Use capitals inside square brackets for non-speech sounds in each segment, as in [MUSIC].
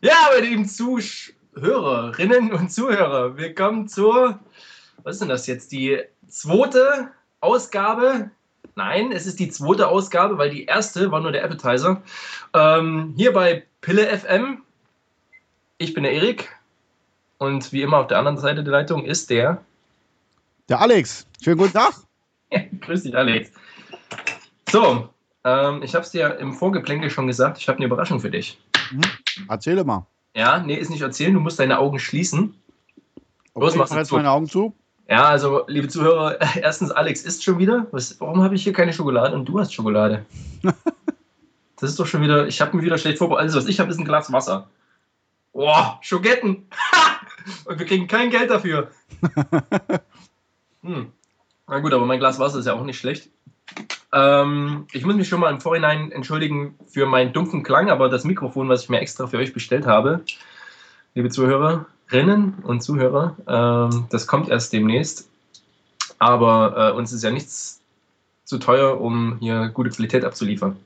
Ja, meine lieben Zuhörerinnen und Zuhörer, willkommen zur, was ist denn das jetzt, die zweite Ausgabe? Nein, es ist die zweite Ausgabe, weil die erste war nur der Appetizer. Ähm, hier bei Pille FM. Ich bin der Erik und wie immer auf der anderen Seite der Leitung ist der. Der Alex. Schönen guten Tag. [LAUGHS] Grüß dich, Alex. So, ähm, ich habe es dir im Vorgeplänkel schon gesagt, ich habe eine Überraschung für dich. Mhm. Erzähle mal. Ja, nee, ist nicht erzählen, du musst deine Augen schließen. Okay, Los, machst du jetzt meine Augen zu. Ja, also, liebe Zuhörer, [LAUGHS] erstens, Alex isst schon wieder. Was, warum habe ich hier keine Schokolade und du hast Schokolade? [LAUGHS] das ist doch schon wieder, ich habe mir wieder schlecht vorbereitet. Alles, was ich habe, ist ein Glas Wasser. Boah, Schogetten. [LAUGHS] und wir kriegen kein Geld dafür. hm. Na gut, aber mein Glas Wasser ist ja auch nicht schlecht. Ähm, ich muss mich schon mal im Vorhinein entschuldigen für meinen dumpfen Klang, aber das Mikrofon, was ich mir extra für euch bestellt habe, liebe Zuhörerinnen und Zuhörer, ähm, das kommt erst demnächst. Aber äh, uns ist ja nichts zu teuer, um hier gute Qualität abzuliefern.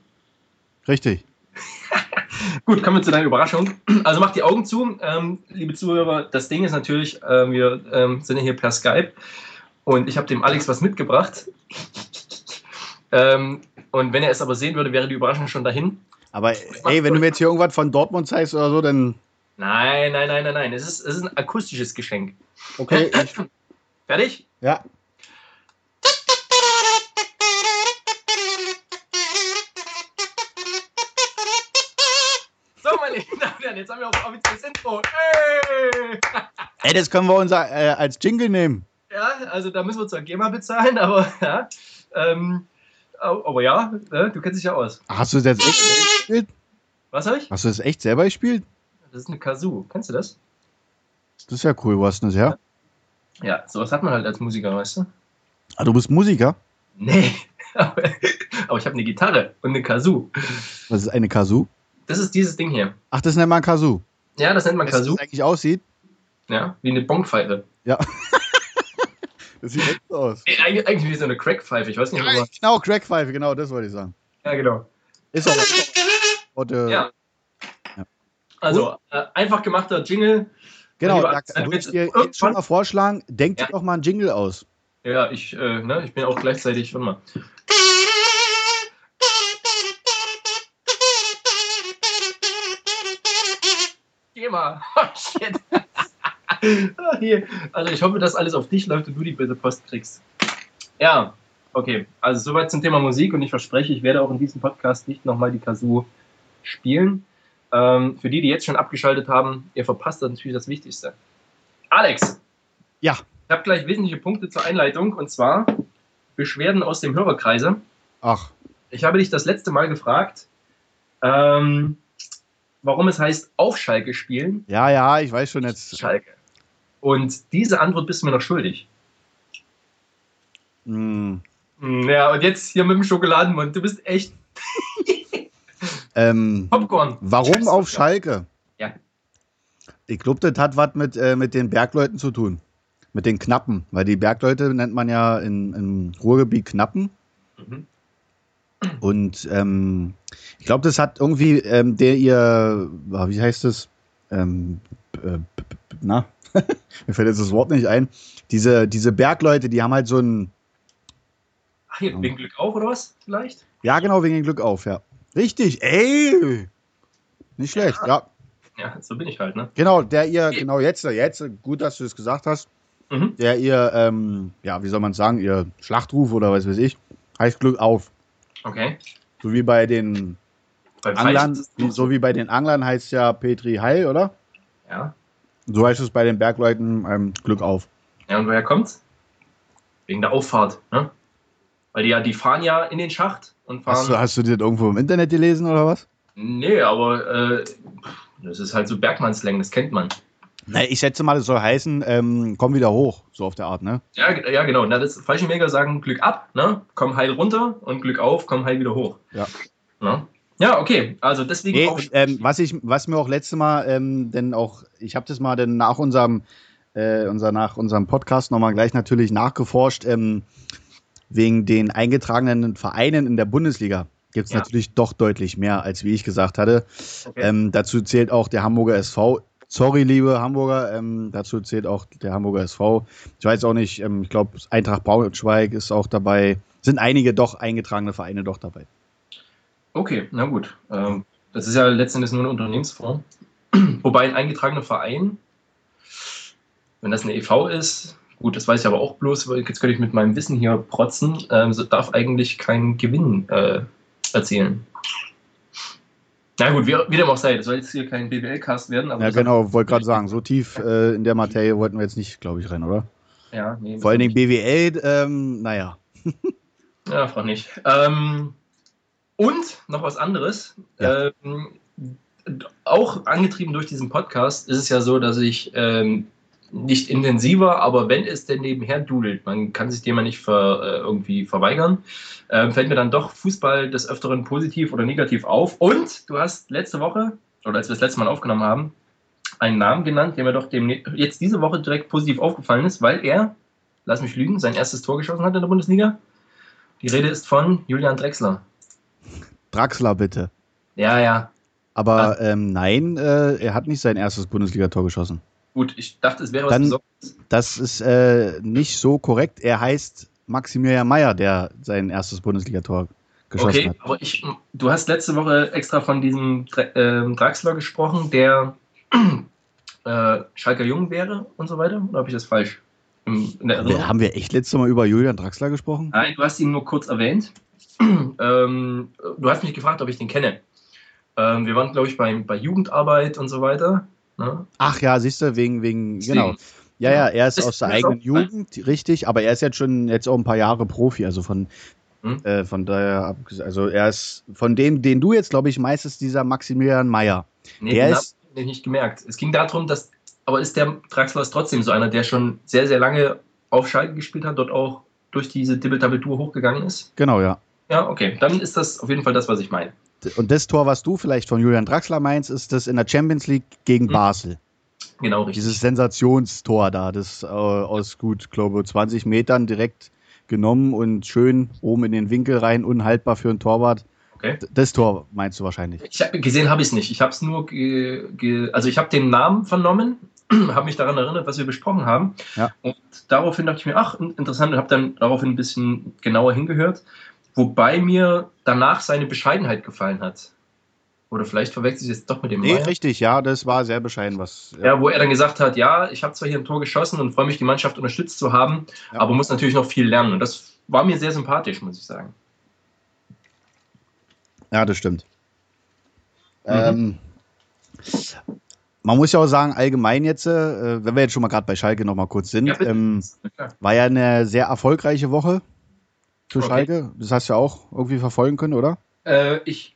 Richtig. [LAUGHS] Gut, kommen wir zu deiner Überraschung. Also macht die Augen zu, ähm, liebe Zuhörer. Das Ding ist natürlich, äh, wir ähm, sind ja hier per Skype und ich habe dem Alex was mitgebracht. Ähm, und wenn er es aber sehen würde, wäre die Überraschung schon dahin. Aber ey, wenn du mir jetzt hier irgendwas von Dortmund zeigst oder so, dann. Nein, nein, nein, nein, nein. Es ist, es ist ein akustisches Geschenk. Okay. [LAUGHS] Fertig? Ja. So, meine Lieben Damen und Herren, jetzt haben wir auch offizielles Intro. Hey! Ey, das können wir uns äh, als Jingle nehmen. Ja, also da müssen wir zwar GEMA bezahlen, aber ja. Ähm, aber ja, ne, du kennst dich ja aus. Hast du das jetzt echt gespielt? Was habe ich? Hast du das echt selber gespielt? Das ist eine Kazoo. Kennst du das? Das ist ja cool. Hast du das her? Ja, sowas hat man halt als Musiker, weißt du? Ah, du bist Musiker? Nee, [LAUGHS] aber, ich habe eine Gitarre und eine Kazoo. Was ist eine Kazoo? Das ist dieses Ding hier. Ach, das nennt man Kazoo? Ja, das nennt man Kazoo. Wie das eigentlich aussieht? Ja, wie eine Bonkpfeife. Ja. [LAUGHS] Das sieht echt so aus. Eig eigentlich wie so eine Crackpfeife, ich weiß nicht, ja, Genau, Crackpfeife, genau, das wollte ich sagen. Ja, genau. Ist auch. Und, äh, ja. ja. Also, äh, einfach gemachter Jingle. Genau, da würde ich dir jetzt schon mal vorschlagen, denk dir doch mal einen Jingle aus. Ja, ich, äh, ne, ich bin auch gleichzeitig, warte mal. Geh mal. [LAUGHS] Oh, shit. Hier. Also ich hoffe, dass alles auf dich läuft und du die bitte Post kriegst. Ja, okay. Also soweit zum Thema Musik und ich verspreche, ich werde auch in diesem Podcast nicht nochmal die Kazoo spielen. Ähm, für die, die jetzt schon abgeschaltet haben, ihr verpasst natürlich das Wichtigste. Alex. Ja. Ich habe gleich wesentliche Punkte zur Einleitung und zwar Beschwerden aus dem Hörerkreise. Ach. Ich habe dich das letzte Mal gefragt, ähm, warum es heißt auf Schalke spielen. Ja, ja, ich weiß schon jetzt. Schalke. Und diese Antwort bist du mir noch schuldig. Mm. Ja, und jetzt hier mit dem Schokoladenmund. Du bist echt. [LAUGHS] ähm, Popcorn. Warum auf Schalke? Ja. Ich glaube, das hat was mit, äh, mit den Bergleuten zu tun. Mit den Knappen. Weil die Bergleute nennt man ja in, im Ruhrgebiet Knappen. Mhm. Und ähm, ich glaube, das hat irgendwie ähm, der ihr, wie heißt es? Ähm, äh, na, [LAUGHS] mir fällt jetzt das Wort nicht ein. Diese, diese Bergleute, die haben halt so ein. Ach, hier, wegen Glück auf oder was? Vielleicht? Ja, genau, wegen Glück auf, ja. Richtig, ey! Nicht schlecht, ja. ja. Ja, so bin ich halt, ne? Genau, der ihr, genau jetzt, jetzt, gut, dass du es gesagt hast, mhm. der ihr, ähm, ja, wie soll man sagen, ihr Schlachtruf oder was weiß ich, heißt Glück auf. Okay. So wie bei den Beim Anglern, so wie bei den Anglern heißt ja Petri Heil, oder? Ja. So heißt es bei den Bergleuten ähm, Glück auf. Ja, und woher kommt's? Wegen der Auffahrt, ne? Weil die ja, die fahren ja in den Schacht und fahren. Hast du, hast du das irgendwo im Internet gelesen oder was? Nee, aber äh, das ist halt so Bergmannslängen, das kennt man. Na, ich schätze mal, das soll heißen, ähm, komm wieder hoch, so auf der Art, ne? Ja, ja genau. Na, das falsche Mega sagen Glück ab, ne? Komm heil runter und Glück auf, komm heil wieder hoch. Ja. Ne? Ja, okay. Also deswegen nee, auch. Ähm, was, ich, was mir auch letztes Mal, ähm, denn auch, ich habe das mal denn nach unserem, äh, unser, nach unserem Podcast nochmal gleich natürlich nachgeforscht, ähm, wegen den eingetragenen Vereinen in der Bundesliga. gibt es ja. natürlich doch deutlich mehr, als wie ich gesagt hatte. Okay. Ähm, dazu zählt auch der Hamburger SV. Sorry, liebe Hamburger, ähm, dazu zählt auch der Hamburger SV. Ich weiß auch nicht, ähm, ich glaube, Eintracht Braunschweig ist auch dabei. Sind einige doch eingetragene Vereine doch dabei. Okay, na gut. Ähm, das ist ja letztendlich nur eine Unternehmensform. [CLEARS THROAT] Wobei ein eingetragener Verein, wenn das eine EV ist, gut, das weiß ich aber auch bloß, jetzt könnte ich mit meinem Wissen hier protzen, ähm, so darf eigentlich keinen Gewinn äh, erzielen. Na gut, wie, wie dem auch sei, das soll jetzt hier kein BWL-Cast werden. ja, genau, wollte gerade sagen, so tief äh, in der Materie wollten wir jetzt nicht, glaube ich, rein, oder? Ja, nee. Vor allen Dingen BWL, ähm, naja. ja, frag nicht. Ähm, und noch was anderes. Ja. Ähm, auch angetrieben durch diesen Podcast ist es ja so, dass ich ähm, nicht intensiver, aber wenn es denn nebenher dudelt, man kann sich dem ja nicht ver, äh, irgendwie verweigern, äh, fällt mir dann doch Fußball des Öfteren positiv oder negativ auf. Und du hast letzte Woche, oder als wir das letzte Mal aufgenommen haben, einen Namen genannt, der mir doch dem, jetzt diese Woche direkt positiv aufgefallen ist, weil er, lass mich lügen, sein erstes Tor geschossen hat in der Bundesliga. Die Rede ist von Julian Drexler. Draxler, bitte. Ja, ja. Aber ähm, nein, äh, er hat nicht sein erstes Bundesligator geschossen. Gut, ich dachte, es wäre was Dann, Besonderes. Das ist äh, nicht so korrekt. Er heißt Maximilian Meyer, der sein erstes Bundesligator geschossen okay, hat. Okay, aber ich, du hast letzte Woche extra von diesem äh, Draxler gesprochen, der [CLEARS THROAT] äh, Schalker Jung wäre und so weiter. Oder habe ich das falsch? haben wir echt letzte Mal über Julian Draxler gesprochen? Nein, du hast ihn nur kurz erwähnt. [CLEARS THROAT] ähm, du hast mich gefragt, ob ich den kenne. Ähm, wir waren, glaube ich, bei, bei Jugendarbeit und so weiter. Ne? Ach ja, siehst du, wegen, wegen, genau. Ja, ja, er ist, ist aus der eigenen auch, Jugend, richtig, aber er ist jetzt schon jetzt auch ein paar Jahre Profi, also von, hm? äh, von daher, also er ist von dem, den du jetzt, glaube ich, meistens dieser Maximilian Meyer. Nee, der ist, habe ich nicht gemerkt. Es ging darum, dass, aber ist der Draxler ist trotzdem so einer, der schon sehr, sehr lange auf Schalke gespielt hat, dort auch durch diese Dibbel-Tabeltour hochgegangen ist? Genau, ja. Ja, okay, dann ist das auf jeden Fall das, was ich meine. Und das Tor, was du vielleicht von Julian Draxler meinst, ist das in der Champions League gegen mhm. Basel. Genau, richtig. Dieses Sensationstor da, das äh, aus gut, glaube 20 Metern direkt genommen und schön oben in den Winkel rein, unhaltbar für einen Torwart. Okay. Das Tor meinst du wahrscheinlich? Ich hab, gesehen habe ich es nicht. Ich habe es nur, also ich habe den Namen vernommen, [CLEARS THROAT] habe mich daran erinnert, was wir besprochen haben. Ja. Und daraufhin dachte ich mir, ach, interessant, und habe dann daraufhin ein bisschen genauer hingehört. Wobei mir danach seine Bescheidenheit gefallen hat. Oder vielleicht verwechselt sich jetzt doch mit dem Nee, Meier. richtig, ja, das war sehr bescheiden, was. Ja, wo er dann gesagt hat, ja, ich habe zwar hier ein Tor geschossen und freue mich, die Mannschaft unterstützt zu haben, ja. aber muss natürlich noch viel lernen. Und das war mir sehr sympathisch, muss ich sagen. Ja, das stimmt. Mhm. Ähm, man muss ja auch sagen, allgemein jetzt, äh, wenn wir jetzt schon mal gerade bei Schalke noch mal kurz sind, ja, ähm, war ja eine sehr erfolgreiche Woche für okay. Schalke. Das hast du ja auch irgendwie verfolgen können, oder? Äh, ich.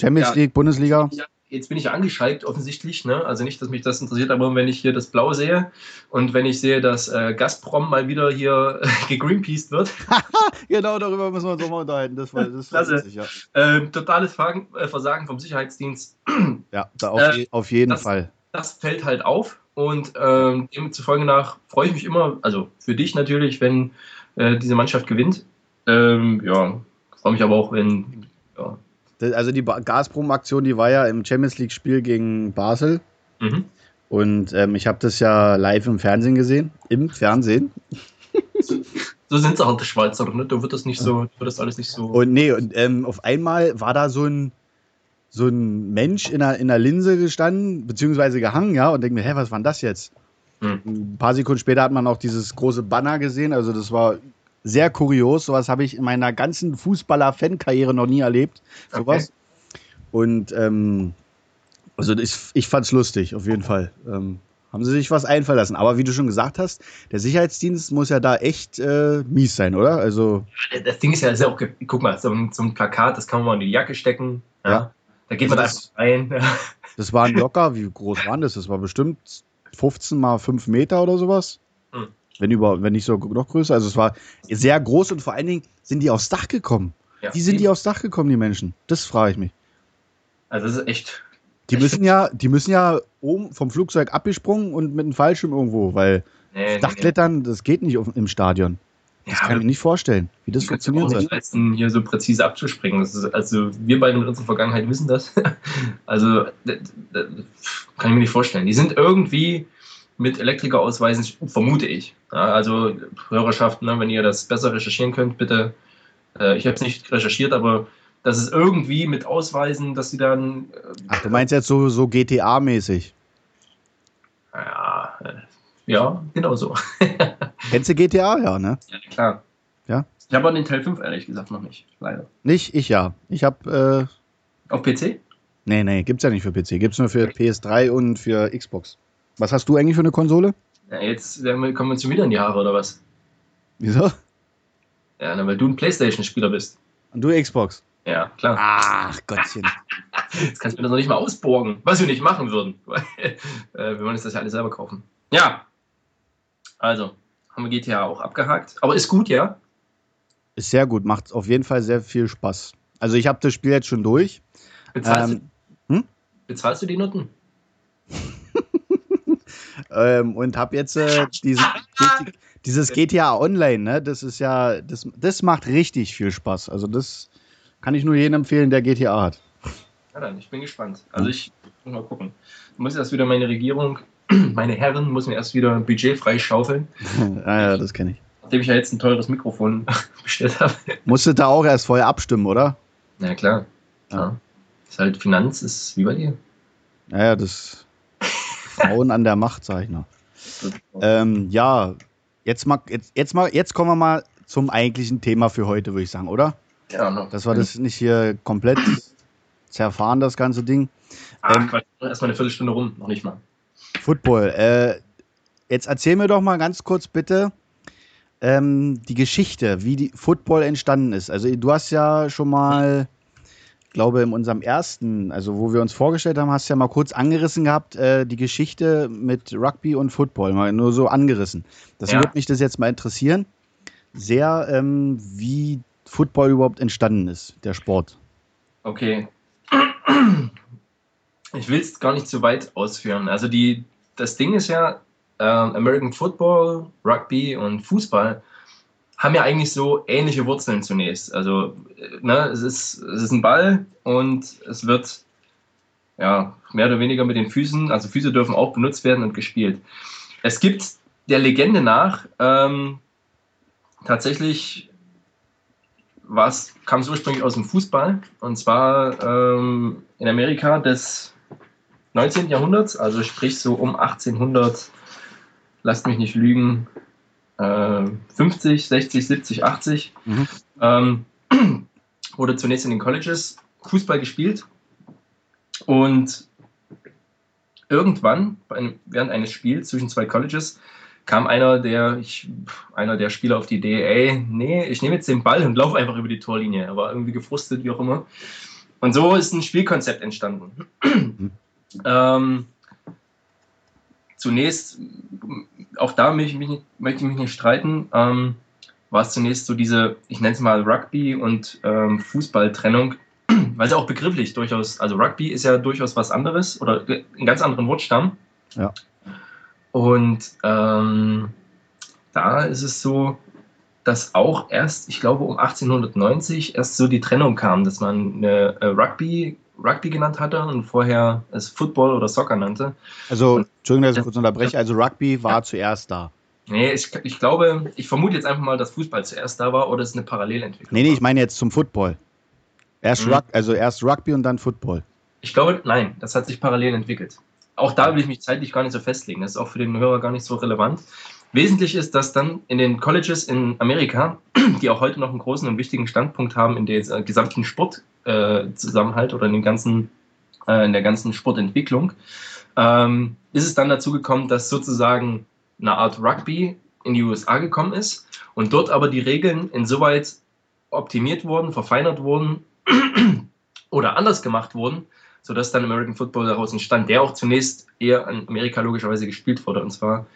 Champions ja, League, Bundesliga. Jetzt bin ich ja angeschaltet, offensichtlich. Ne? Also nicht, dass mich das interessiert, aber wenn ich hier das Blau sehe und wenn ich sehe, dass äh, Gazprom mal wieder hier [LAUGHS] gegreenpeaced wird. [LAUGHS] genau, darüber müssen wir uns auch mal unterhalten. Das war, das war Klasse. ja. äh, totales Versagen, vom Sicherheitsdienst. [CLEARS THROAT] ja, auf, äh, auf jeden das, Fall. Das fällt halt auf. Und ähm, demzufolge nach freue ich mich immer, also für dich natürlich, wenn äh, diese Mannschaft gewinnt. Ähm, ja, freue mich aber auch, wenn. Ja. Also die Gazprom-Aktion, die war ja im Champions League-Spiel gegen Basel. Mhm. Und ähm, ich habe das ja live im Fernsehen gesehen. Im Fernsehen. so sind es auch die Schweizer, ne? Da wird das nicht so, wird das alles nicht so. Und nee, und ähm, auf einmal war da so ein, so ein Mensch in der, in der Linse gestanden, beziehungsweise gehangen, ja, und denke mir, hä, was war denn das jetzt? Hm. Ein paar Sekunden später hat man auch dieses große Banner gesehen, also das war sehr kurios. Sowas habe ich in meiner ganzen Fußballer-Fan-Karriere noch nie erlebt. Sowas. Okay. Und ähm, also ich, ich fand es lustig, auf jeden Fall. Ähm, haben sie sich was einfallen lassen. Aber wie du schon gesagt hast, der Sicherheitsdienst muss ja da echt äh, mies sein, oder? Also das Ding ist ja, ist ja auch, guck mal, so ein, so ein, Plakat, das kann man mal in die Jacke stecken. Ja. ja. Da geht man da einfach rein. Das waren locker, wie groß waren das? Das war bestimmt 15 mal 5 Meter oder sowas. Wenn über, wenn nicht so noch größer. Also es war sehr groß und vor allen Dingen sind die aufs Dach gekommen. Ja, Wie sind eben. die aufs Dach gekommen, die Menschen? Das frage ich mich. Also das ist echt. Die echt müssen ja, die müssen ja oben vom Flugzeug abgesprungen und mit einem Fallschirm irgendwo, weil nee, Dachklettern, nee. das geht nicht im Stadion. Das ja, kann ich mir nicht vorstellen, wie das funktioniert. soll. leisten, hier so präzise abzuspringen. Ist, also wir beide mit unserer Vergangenheit wissen das. [LAUGHS] also das, das kann ich mir nicht vorstellen. Die sind irgendwie mit Elektrikerausweisen, vermute ich. Ja, also Hörerschaft, ne, wenn ihr das besser recherchieren könnt, bitte. Äh, ich habe es nicht recherchiert, aber das ist irgendwie mit Ausweisen, dass sie dann. Äh, Ach, du meinst jetzt so, so GTA-mäßig? Ja, äh, ja, genau so. [LAUGHS] Kennst du GTA, ja, ne? Ja, klar. Ja? Ich habe aber den Teil 5 ehrlich gesagt noch nicht, leider. Nicht? Ich ja. Ich habe. Äh, Auf PC? Nee, nee, gibt's ja nicht für PC. Gibt's nur für PS3 und für Xbox. Was hast du eigentlich für eine Konsole? Ja, jetzt kommen wir uns schon wieder in die Haare, oder was? Wieso? Ja, na, weil du ein Playstation-Spieler bist. Und du Xbox? Ja, klar. Ach, Gottchen. [LAUGHS] Jetzt kannst du mir das noch nicht mal ausborgen, was wir nicht machen würden. [LAUGHS] äh, wir wollen uns das ja alles selber kaufen. Ja. Also, haben wir GTA auch abgehakt. Aber ist gut, ja? Ist sehr gut. Macht auf jeden Fall sehr viel Spaß. Also, ich habe das Spiel jetzt schon durch. Bezahlst, ähm, du, hm? bezahlst du die Noten? [LAUGHS] ähm, und habe jetzt äh, diesen, [LAUGHS] dieses GTA Online, ne? Das ist ja, das, das macht richtig viel Spaß. Also das kann ich nur jedem empfehlen, der GTA hat. Ja dann, ich bin gespannt. Also ich muss mal gucken. Ich muss erst wieder meine Regierung, [CLEARS THROAT] meine Herren, muss mir erst wieder Budget freischaufeln. [LAUGHS] ah, ja, das kenne ich. Nachdem ich ja jetzt ein teures Mikrofon [LAUGHS] bestellt habe. Musstet da auch erst vorher abstimmen, oder? Na klar. Ja. ja. Ist halt Finanz, ist wie bei dir. Naja, das Frauen an der Macht, sag ich noch. Ähm, ja, jetzt, mal, jetzt, jetzt, mal, jetzt kommen wir mal zum eigentlichen Thema für heute, würde ich sagen, oder? Ja, noch. Dass wir das nicht hier komplett zerfahren, das ganze Ding. Ach, ähm, erstmal eine Viertelstunde rum, noch nicht mal. Football. Äh, jetzt erzähl mir doch mal ganz kurz bitte ähm, die Geschichte, wie die Football entstanden ist. Also du hast ja schon mal glaube, in unserem ersten, also wo wir uns vorgestellt haben, hast du ja mal kurz angerissen gehabt, äh, die Geschichte mit Rugby und Football, mal nur so angerissen. Das ja. würde mich das jetzt mal interessieren, sehr, ähm, wie Football überhaupt entstanden ist, der Sport. Okay. Ich will es gar nicht zu weit ausführen. Also die, das Ding ist ja, äh, American Football, Rugby und Fußball haben ja eigentlich so ähnliche Wurzeln zunächst. Also, ne, es ist, es ist ein Ball und es wird ja mehr oder weniger mit den Füßen, also Füße dürfen auch benutzt werden und gespielt. Es gibt der Legende nach ähm, tatsächlich was kam es ursprünglich aus dem Fußball und zwar ähm, in Amerika des 19. Jahrhunderts, also sprich so um 1800, lasst mich nicht lügen, 50, 60, 70, 80. Mhm. Ähm, [CLEARS THROAT] wurde zunächst in den Colleges Fußball gespielt und irgendwann während eines Spiels zwischen zwei Colleges kam einer der, ich, einer der Spieler auf die Idee, ey, nee, ich nehme jetzt den Ball und laufe einfach über die Torlinie. Er war irgendwie gefrustet, wie auch immer. Und so ist ein Spielkonzept entstanden. Mhm. ähm, zunächst, auch da möchte ich mich nicht, möchte ich mich nicht streiten, ähm, war es zunächst so diese, ich nenne es mal Rugby- und ähm, Fußballtrennung, [CLEARS THROAT] weil sie auch begrifflich durchaus, also Rugby ist ja durchaus was anderes oder einen ganz anderen Wortstamm. Ja. Und ähm, da ist es so, dass auch erst, ich glaube, um 1890 erst so die Trennung kam, dass man eine äh, Rugby Rugby genannt hatte und vorher es Football oder Soccer nannte. Also, Entschuldigung, dass ich kurz unterbreche, also Rugby war zuerst da. Nee, ich, ich glaube, ich vermute jetzt einfach mal, dass Fußball zuerst da war oder es eine Parallelentwicklung Nee, nee, ich meine jetzt zum Football. Erst, mhm. Rug, also erst Rugby und dann Football. Ich glaube, nein, das hat sich parallel entwickelt. Auch da will ich mich zeitlich gar nicht so festlegen. Das ist auch für den Hörer gar nicht so relevant. Wesentlich ist, dass dann in den Colleges in Amerika, [CLEARS THROAT] die auch heute noch einen großen und wichtigen Standpunkt haben in der gesamten Sportzusammenhalt äh, oder in, ganzen, äh, in der ganzen Sportentwicklung, ähm, ist es dann dazu gekommen, dass sozusagen eine Art Rugby in die USA gekommen ist und dort aber die Regeln insoweit optimiert wurden, verfeinert wurden [CLEARS THROAT] oder anders gemacht wurden, sodass dann American Football daraus entstand, der auch zunächst eher in Amerika logischerweise gespielt wurde, und zwar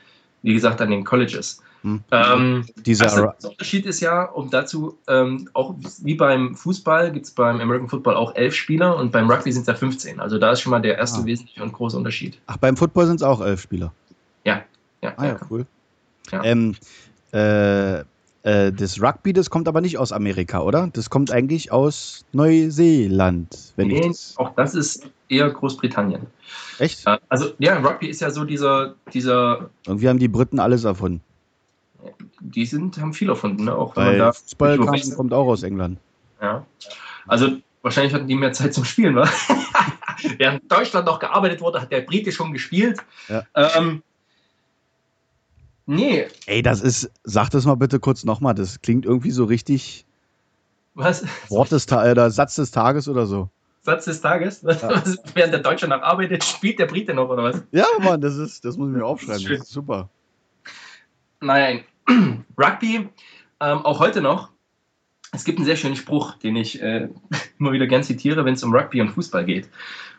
wie gesagt, an den Colleges. Hm. Ähm, Dieser also der Unterschied ist ja, um dazu, ähm, auch wie beim Fußball gibt es beim American Football auch elf Spieler und beim Rugby sind es ja 15. Also da ist schon mal der erste ah. wesentliche und große Unterschied. Ach, beim Football sind es auch elf Spieler. Ja, ja. Ah ja, cool. Ja. Ähm, äh, Äh, das Rugby, das kommt aber nicht aus Amerika, oder? Das kommt eigentlich aus Neuseeland. Wenn nee, das auch das ist eher Großbritannien. Echt? Äh, also ja, Rugby ist ja so dieser, dieser. Irgendwie haben die Briten alles erfunden. Die sind, haben viel erfunden, ne? Auch wenn Weil man da Fußball kommt auch aus England. Ja. Also wahrscheinlich hatten die mehr Zeit zum Spielen, weil [LAUGHS] während Deutschland noch gearbeitet wurde, hat der Brite schon gespielt. Ja. Ähm, Nee. Ey, das ist, sag das mal bitte kurz nochmal, das klingt irgendwie so richtig. Was? Wort des oder Satz des Tages oder so. Satz des Tages? Ja. Was, während der Deutsche noch arbeitet, spielt der Brite noch oder was? Ja, Mann, das ist, das muss ich mir aufschreiben. Das ist, das ist super. Naja, [CLEARS THROAT] Rugby, ähm, auch heute noch. Es gibt einen sehr schönen Spruch, den ich äh, [LAUGHS] immer wieder gern zitiere, wenn es um Rugby und Fußball geht.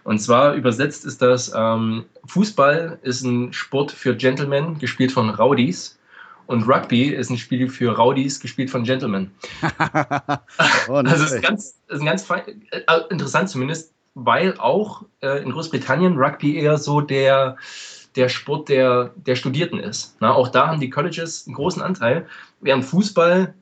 Und zwar übersetzt ist das, ähm, Fußball ist ein Sport für Gentlemen, gespielt von Rowdies. Und Rugby ist ein Spiel für Rowdies, gespielt von Gentlemen. [LAUGHS] [LAUGHS] oh, also es ist ganz, ist ganz fein, äh, interessant zumindest, weil auch äh, in Großbritannien Rugby eher so der, der Sport der, der Studierten ist. Na, auch da haben die Colleges einen großen Anteil, während Fußball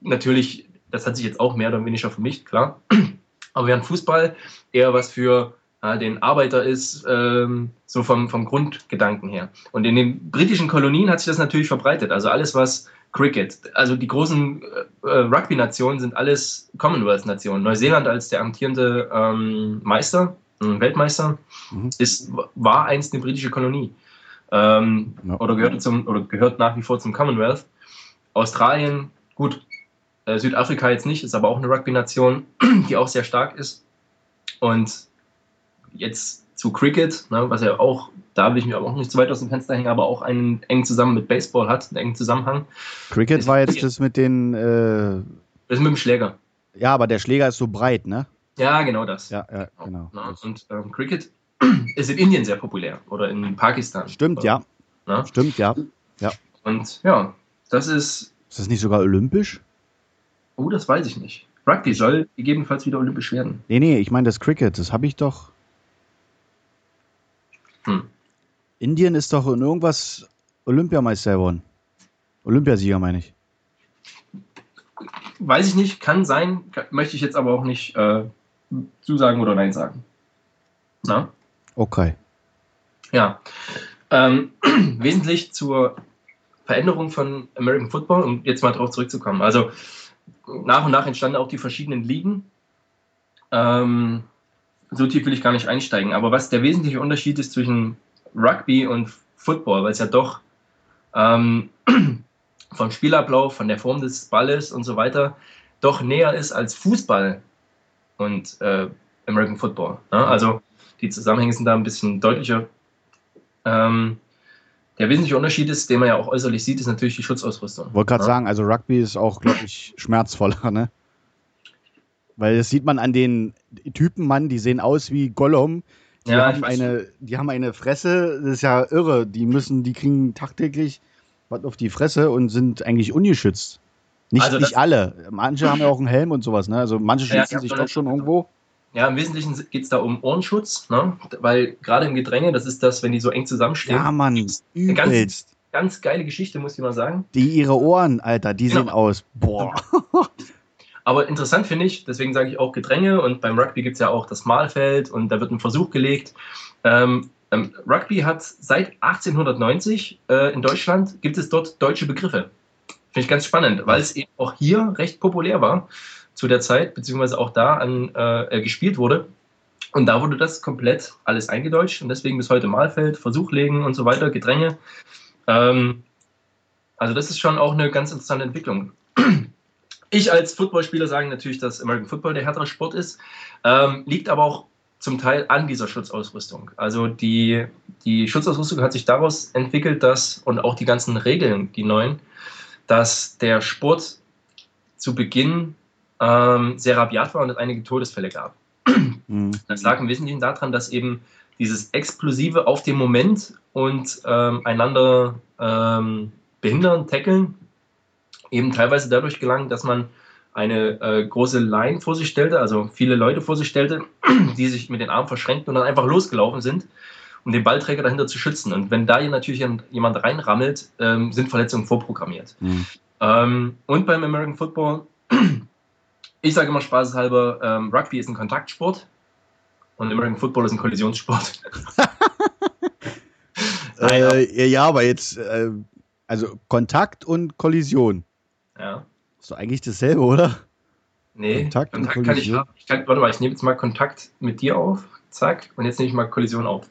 natürlich, das hat sich jetzt auch mehr oder weniger vermischt, klar, [CLEARS THROAT] aber während Fußball eher was für ja, den Arbeiter ist, ähm, so vom, vom Grundgedanken her. Und in den britischen Kolonien hat sich das natürlich verbreitet. Also alles, was Cricket, also die großen äh, Rugby-Nationen sind alles Commonwealth-Nationen. Neuseeland als der amtierende ähm, Meister, äh, Weltmeister, mhm. ist, war einst eine britische Kolonie. Ähm, ja. oder, gehört zum, oder gehört nach wie vor zum Commonwealth. Australien, gut, äh, Südafrika jetzt nicht, ist aber auch eine Rugby-Nation, [CLEARS THROAT] die auch sehr stark ist. Und jetzt zu Cricket, ne, was ja auch, da will ich mir aber auch nicht zu weit aus dem Fenster hängen, aber auch einen engen Zusammen mit Baseball hat, einen engen Zusammenhang. Cricket ist war jetzt das mit den. Äh, das mit dem Schläger. Ja, aber der Schläger ist so breit, ne? Ja, genau das. Ja, ja genau. genau. Und ähm, Cricket [CLEARS THROAT] ist in Indien sehr populär oder in Pakistan. Stimmt, oder, ja. Ne? Stimmt, ja. ja. Und ja, das ist. Ist das nicht sogar olympisch? Oh, das weiß ich nicht. Rugby soll gegebenenfalls wieder olympisch werden. Nee, nee, ich meine das Cricket, das habe ich doch. Hm. Indien ist doch in irgendwas Olympiameister geworden. Olympiasieger, meine ich. Weiß ich nicht, kann sein, möchte ich jetzt aber auch nicht äh, zusagen oder nein sagen. Na? Okay. Ja. Ähm, [CLEARS THROAT] wesentlich zur Veränderung von American Football, um jetzt mal darauf zurückzukommen. Also nach und nach entstanden auch die verschiedenen Ligen. Ähm, so tief will ich gar nicht einsteigen. Aber was der wesentliche Unterschied ist zwischen Rugby und Football, weil es ja doch ähm, [CLEARS THROAT] vom Spielablauf, von der Form des Balles und so weiter doch näher ist als Fußball und äh, American Football. Ne? Also die Zusammenhänge sind da ein bisschen deutlicher. Ähm, der wesentliche Unterschied ist, den man ja auch äußerlich sieht, ist natürlich die Schutzausrüstung. Wollte gerade ne? sagen, also Rugby ist auch, glaube ich, schmerzvoller, ne? Weil das sieht man an den Typen, Mann, die sehen aus wie Gollum. Die, ja, haben eine, die haben eine Fresse, das ist ja irre. Die müssen, die kriegen tagtäglich was auf die Fresse und sind eigentlich ungeschützt. Nicht, also nicht alle. Manche haben ja auch einen Helm und sowas, ne? Also manche schützen ja, sich doch schon irgendwo. Ja, im Wesentlichen geht es da um Ohrenschutz, ne? Weil gerade im Gedränge, das ist das, wenn die so eng zusammenstehen. Ja, Mann, übelst. Ganz, ganz geile Geschichte, muss ich mal sagen. Die ihre Ohren, Alter, die genau. sehen aus. Boah. [LAUGHS] Aber interessant finde ich, deswegen sage ich auch Gedränge und beim Rugby gibt es ja auch das Mahlfeld und da wird ein Versuch gelegt. Ähm, ähm, Rugby hat seit 1890 äh, in Deutschland, gibt es dort deutsche Begriffe. Finde ich ganz spannend, weil es eben auch hier recht populär war zu der Zeit, beziehungsweise auch da an, äh, äh gespielt wurde. Und da wurde das komplett alles eingedeutscht und deswegen bis heute Mahlfeld, Versuchlegen und so weiter, Gedränge. Ähm, also das ist schon auch eine ganz interessante Entwicklung. Ich als Footballspieler sage natürlich, dass American Football der härtere Sport ist, ähm, liegt aber auch zum Teil an dieser Schutzausrüstung. Also die, die Schutzausrüstung hat sich daraus entwickelt, dass, und auch die ganzen Regeln, die neuen, dass der Sport zu Beginn ähm, sehr rabiat war und es einige Todesfälle gab. Mhm. Das lag im Wesentlichen daran, dass eben dieses Explosive auf dem Moment und ähm, einander ähm, behindern, tackeln, eben teilweise dadurch gelangen, dass man eine äh, große Line vor sich stellte, also viele Leute vor sich stellte, die sich mit den Armen verschränkten und dann einfach losgelaufen sind, um den Ballträger dahinter zu schützen. Und wenn da hier natürlich jemand reinrammelt, ähm, sind Verletzungen vorprogrammiert. Mhm. Ähm, und beim American Football, [CLEARS THROAT] ich sage immer spaßeshalber, ähm, Rugby ist ein Kontaktsport und American Football ist ein Kollisionssport. [LAUGHS] [LAUGHS] äh, ja, aber jetzt, äh, also Kontakt und Kollision. Ja. Ist doch eigentlich dasselbe, oder? Nee, Kontakt, Kontakt kann ich, ich kann, warte mal, ich nehme jetzt mal Kontakt mit dir auf. Zack. Und jetzt nehme ich mal Kollision auf.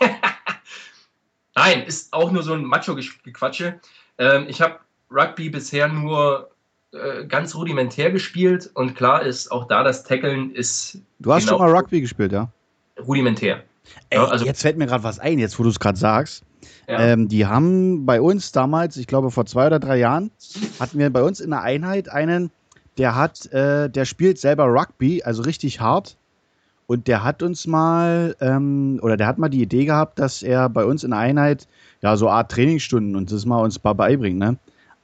[LAUGHS] Nein, ist auch nur so ein Macho-Gequatsche. Ähm, ich habe Rugby bisher nur äh, ganz rudimentär gespielt und klar ist auch da das Tackeln ist. Du hast genau schon mal Rugby gespielt, ja? Rudimentär. Ey, ja, also, jetzt fällt mir gerade was ein, jetzt wo du es gerade sagst. Ja. Ähm, die haben bei uns damals, ich glaube vor zwei oder drei Jahren, hatten wir bei uns in der Einheit einen, der hat, äh, der spielt selber Rugby, also richtig hart. Und der hat uns mal, ähm, oder der hat mal die Idee gehabt, dass er bei uns in der Einheit ja so eine Art Trainingsstunden und das mal uns mal beibringt, ne?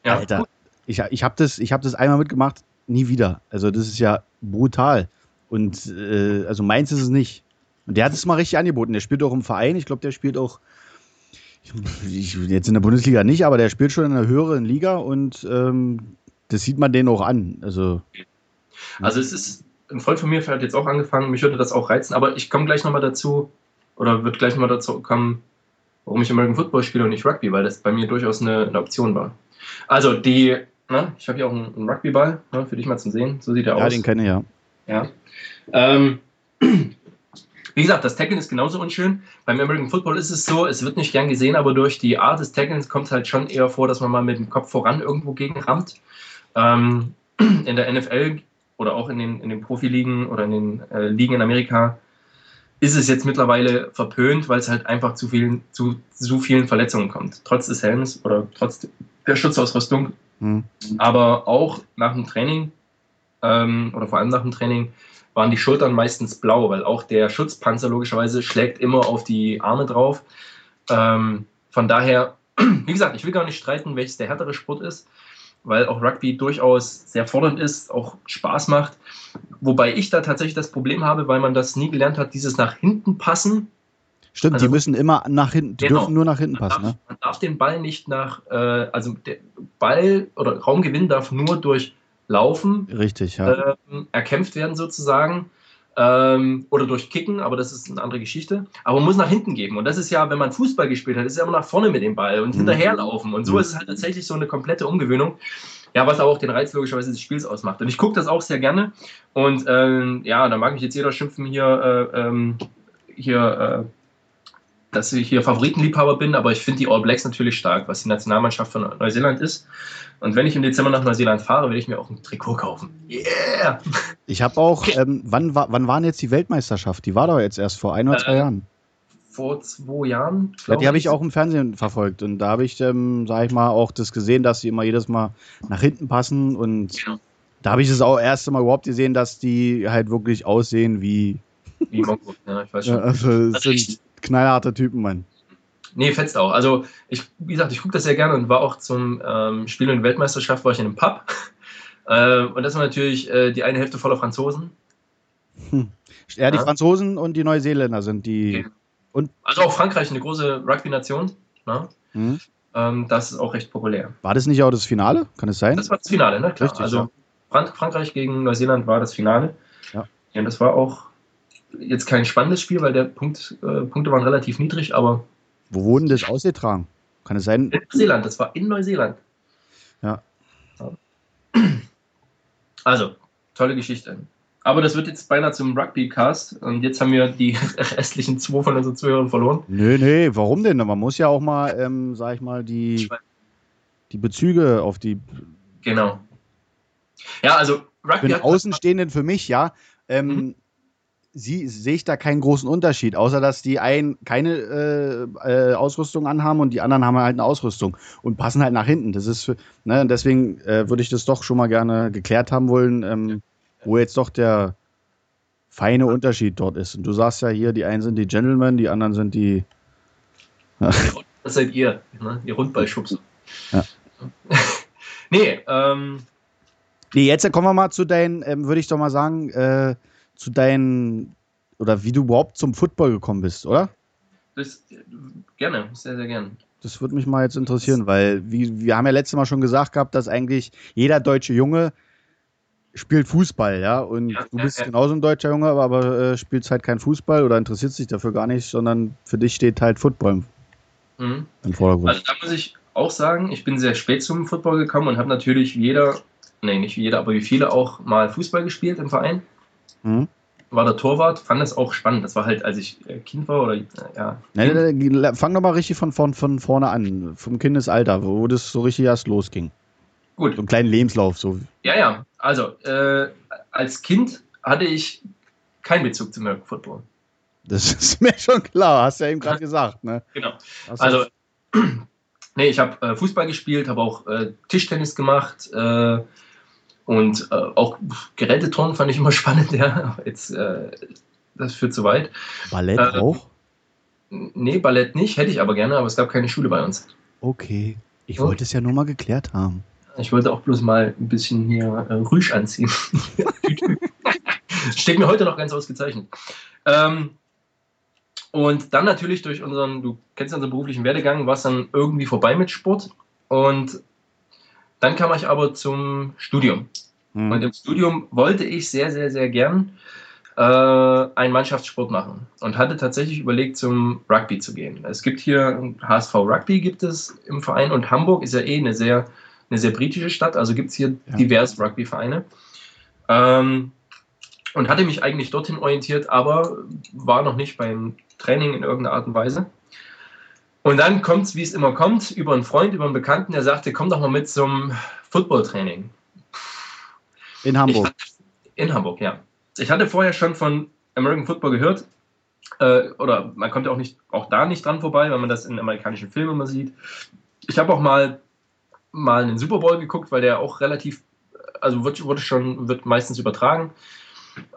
Ja, Alter, ich, ich habe das, hab das einmal mitgemacht, nie wieder. Also das ist ja brutal. Und äh, also meins ist es nicht. Und der hat es mal richtig angeboten. Der spielt auch im Verein. Ich glaube, der spielt auch ich, jetzt in der Bundesliga nicht, aber der spielt schon in einer höheren Liga und ähm, das sieht man den auch an. Also, also es ist, ein Freund von mir hat jetzt auch angefangen, mich würde das auch reizen, aber ich komme gleich nochmal dazu, oder wird gleich nochmal dazu kommen, warum ich American Football spiele und nicht Rugby, weil das bei mir durchaus eine, eine Option war. Also die, ne, ich habe hier auch einen, einen Rugbyball, ne, für dich mal zum Sehen, so sieht er ja, aus. Ja, den kenne ich, ja. Ja. Ähm, [CLEARS THROAT] wie gesagt, das Tackeln ist genauso unschön. Beim American Football ist es so, es wird nicht gern gesehen, aber durch die Art des Tacklens kommt es halt schon eher vor, dass man mal mit dem Kopf voran irgendwo gegen rammt. Ähm, [CLEARS THROAT] in der NFL oder auch in den, in den Profiligen oder in den äh, Ligen in Amerika ist es jetzt mittlerweile verpönt, weil es halt einfach zu vielen, zu, zu vielen Verletzungen kommt. Trotz des Helms oder trotz der Schutzausrüstung. Mhm. Aber auch nach dem Training ähm, oder vor allem nach dem Training waren die Schultern meistens blau, weil auch der Schutzpanzer logischerweise schlägt immer auf die Arme drauf. Ähm, von daher, [CLEARS THROAT] wie gesagt, ich will gar nicht streiten, welches der härtere Sport ist, weil auch Rugby durchaus sehr fordernd ist, auch Spaß macht. Wobei ich da tatsächlich das Problem habe, weil man das nie gelernt hat, dieses nach hinten passen. Stimmt, also, die müssen immer nach hinten, die genau, dürfen nur nach hinten passen. Darf, ne? Man darf den Ball nicht nach, äh, also der Ball oder Raumgewinn darf nur durch Laufen Richtig, ja. ähm, erkämpft werden sozusagen. Ähm, oder durch Kicken, aber das ist eine andere Geschichte. Aber man muss nach hinten geben. Und das ist ja, wenn man Fußball gespielt hat, ist ja immer nach vorne mit dem Ball und mhm. hinterherlaufen. Und so mhm. ist es halt tatsächlich so eine komplette Umgewöhnung. Ja, was auch den Reiz logischerweise des Spiels ausmacht. Und ich gucke das auch sehr gerne. Und ähm, ja, da mag mich jetzt jeder schimpfen hier, äh, ähm, hier, äh, dass ich hier Favoritenliebhaber bin, aber ich finde die All Blacks natürlich stark, was die Nationalmannschaft von Neuseeland ist. Und wenn ich im Dezember nach Neuseeland fahre, will ich mir auch ein Trikot kaufen. Yeah! Ich habe auch, ähm, wann, war, wann waren jetzt die Weltmeisterschaft? Die war doch jetzt erst vor ein oder zwei äh, Jahren. Vor zwei Jahren? Ja, die habe ich auch im Fernsehen verfolgt. Und da habe ich, ähm, sage ich mal, auch das gesehen, dass sie immer jedes Mal nach hinten passen. Und genau. da habe ich es auch erst Mal überhaupt gesehen, dass die halt wirklich aussehen wie. Wie Mongo, ja, ich weiß schon. Ja, also, also sind knallharte Typen, Mann. Nee, fetzt auch. Also, ich, wie gesagt, ich gucke das sehr gerne und war auch zum ähm, Spiel in der Weltmeisterschaft, war ich in einem Pub. [LAUGHS] äh, und das war natürlich äh, die eine Hälfte voller Franzosen. Hm. Ja, die ja. Franzosen und die Neuseeländer sind die. Okay. Und also auch Frankreich, eine große Rugby-Nation. Mhm. Ähm, das ist auch recht populär. War das nicht auch das Finale? Kann es sein? Das war das Finale, ne? Klar. Richtig, also ja. Frank Frankreich gegen Neuseeland war das Finale. Ja. ja. Und das war auch jetzt kein spannendes Spiel, weil der Punkt, äh, Punkte waren relativ niedrig, aber wo wurden das ausgetragen? Kann es sein? In Neuseeland, das war in Neuseeland. Ja. Also, tolle Geschichte. Aber das wird jetzt beinahe zum Rugby-Cast und jetzt haben wir die [LAUGHS] restlichen zwei von unseren Zuhörern verloren. Nee, nee, warum denn? Man muss ja auch mal, ähm, sag ich mal, die, die Bezüge auf die. Genau. Ja, also Rugby. Für den Außenstehenden für mich, ja. Ähm, mhm sie, sehe ich da keinen großen Unterschied, außer dass die einen keine äh, äh, Ausrüstung anhaben und die anderen haben halt eine Ausrüstung und passen halt nach hinten. Das ist für, ne, deswegen äh, würde ich das doch schon mal gerne geklärt haben wollen, ähm, wo jetzt doch der feine Unterschied dort ist. Und du sagst ja hier, die einen sind die Gentlemen, die anderen sind die. [LAUGHS] das seid ihr, ne? ihr Rundballschubser. Ja. [LAUGHS] nee, ähm. Nee, jetzt kommen wir mal zu deinen, ähm, würde ich doch mal sagen, äh, zu deinen oder wie du überhaupt zum Football gekommen bist, oder? Das, gerne, sehr, sehr gern. Das würde mich mal jetzt interessieren, weil wie, wir haben ja letztes Mal schon gesagt gehabt, dass eigentlich jeder deutsche Junge spielt Fußball, ja. Und ja, du bist ja, ja. genauso ein deutscher Junge, aber, aber äh, spielst halt kein Fußball oder interessiert sich dafür gar nicht, sondern für dich steht halt Football mhm. im Vordergrund. Also da muss ich auch sagen, ich bin sehr spät zum Football gekommen und habe natürlich wie jeder, nee, nicht wie jeder, aber wie viele auch mal Fußball gespielt im Verein. Mhm. War der Torwart, fand das auch spannend. Das war halt, als ich äh, Kind war oder äh, ja. Nee, nee, fang doch mal richtig von, von, von vorne an, vom Kindesalter, wo das so richtig erst losging. Gut. So einen kleinen Lebenslauf. So. Ja, ja. Also, äh, als Kind hatte ich keinen Bezug zum American Football. Das [LAUGHS] ist mir schon klar, hast du ja eben gerade gesagt. Ne? Genau. Also, [CLEARS THROAT] nee, ich habe äh, Fußball gespielt, habe auch äh, Tischtennis gemacht äh, und äh, auch Geräteturnen fand ich immer [LAUGHS] spannend. Ja, jetzt, äh, das führt zu weit. Ballett auch? Nee, Ballett nicht, hätte ich aber gerne, aber es gab keine Schule bei uns. Okay. Ich wollte es ja nur mal geklärt haben. Ich wollte auch bloß mal ein bisschen hier äh, Rüsch anziehen. [LAUGHS] Steht mir heute noch ganz ausgezeichnet. Ähm, und dann natürlich durch unseren, du kennst unseren beruflichen Werdegang, war es dann irgendwie vorbei mit Sport. Und dann kam ich aber zum Studium. Mhm. Und im Studium wollte ich sehr, sehr, sehr gern äh, einen Mannschaftssport machen und hatte tatsächlich überlegt, zum Rugby zu gehen. Es gibt hier HSV Rugby gibt es im Verein und Hamburg ist ja eh eine sehr eine sehr britische Stadt, also gibt es hier ja. diverse Rugby-Vereine. Ähm, und hatte mich eigentlich dorthin orientiert, aber war noch nicht beim Training in irgendeiner Art und Weise. Und dann kommt es, wie es immer kommt, über einen Freund, über einen Bekannten, der sagte, komm doch mal mit zum Football-Training. In Hamburg. Hatte, in Hamburg, ja. Ich hatte vorher schon von American Football gehört, äh, oder man kommt ja auch, nicht, auch da nicht dran vorbei, wenn man das in amerikanischen Filmen immer sieht. Ich habe auch mal mal einen Super Bowl geguckt, weil der auch relativ, also wird, wurde schon, wird meistens übertragen.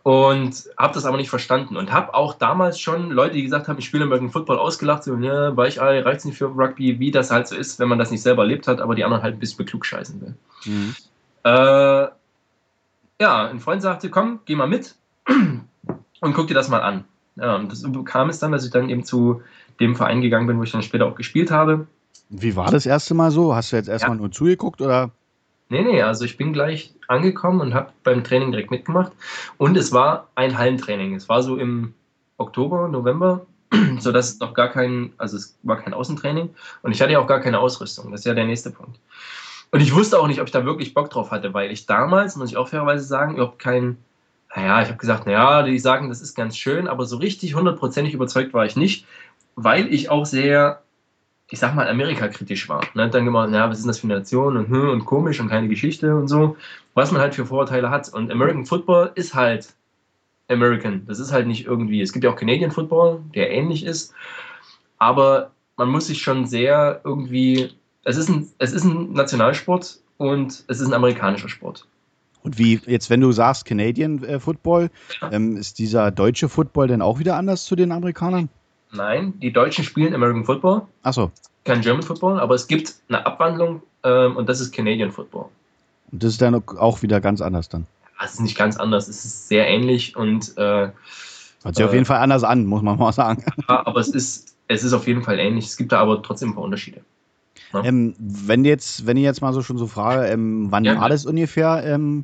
Und habe das aber nicht verstanden. Und habe auch damals schon Leute, die gesagt haben, ich spiele American Football, ausgelacht, so, ja, Weichei, reicht es nicht für Rugby, wie das halt so ist, wenn man das nicht selber erlebt hat, aber die anderen halt ein bisschen beklugscheißen will. Mhm. Äh, ja, ein Freund sagte, komm, geh mal mit [CLEARS THROAT] und guck dir das mal an. Ja, und das kam es dann, dass ich dann eben zu dem Verein gegangen bin, wo ich dann später auch gespielt habe. Wie war das erste Mal so? Hast du jetzt erstmal ja. nur zugeguckt oder? Nee, nee, also ich bin gleich angekommen und habe beim Training direkt mitgemacht. Und es war ein Hallentraining. Es war so im Oktober, November, [CLEARS THROAT] sodass es noch gar kein, also es war kein Außentraining und ich hatte ja auch gar keine Ausrüstung. Das ist ja der nächste Punkt. Und ich wusste auch nicht, ob ich da wirklich Bock drauf hatte, weil ich damals, muss ich auch fairerweise sagen, überhaupt kein, naja, ich habe gesagt, naja, die sagen, das ist ganz schön, aber so richtig hundertprozentig überzeugt war ich nicht, weil ich auch sehr ich sag mal, Amerika kritisch war. Ne? Dann gemacht, ja, was ist das für eine Nation und, hm, und komisch und keine Geschichte und so, was man halt für Vorurteile hat. Und American Football ist halt American. Das ist halt nicht irgendwie, es gibt ja auch Canadian Football, der ähnlich ist, aber man muss sich schon sehr irgendwie, es ist ein, es ist ein Nationalsport und es ist ein amerikanischer Sport. Und wie jetzt, wenn du sagst Canadian äh, Football, ähm, ist dieser deutsche Football denn auch wieder anders zu den Amerikanern? Nein, die Deutschen spielen American Football. Achso. Kein German Football, aber es gibt eine Abwandlung ähm, und das ist Canadian Football. Und das ist dann auch wieder ganz anders dann. Ja, es ist nicht ganz anders, es ist sehr ähnlich und äh, Hört sich äh, auf jeden Fall anders an, muss man mal sagen. [LAUGHS] Ja, aber es ist, es ist auf jeden Fall ähnlich. Es gibt da aber trotzdem ein paar Unterschiede. Ja? Ähm, wenn jetzt, wenn ich jetzt mal so schon so frage, ähm, wann ja, war das ungefähr, ähm,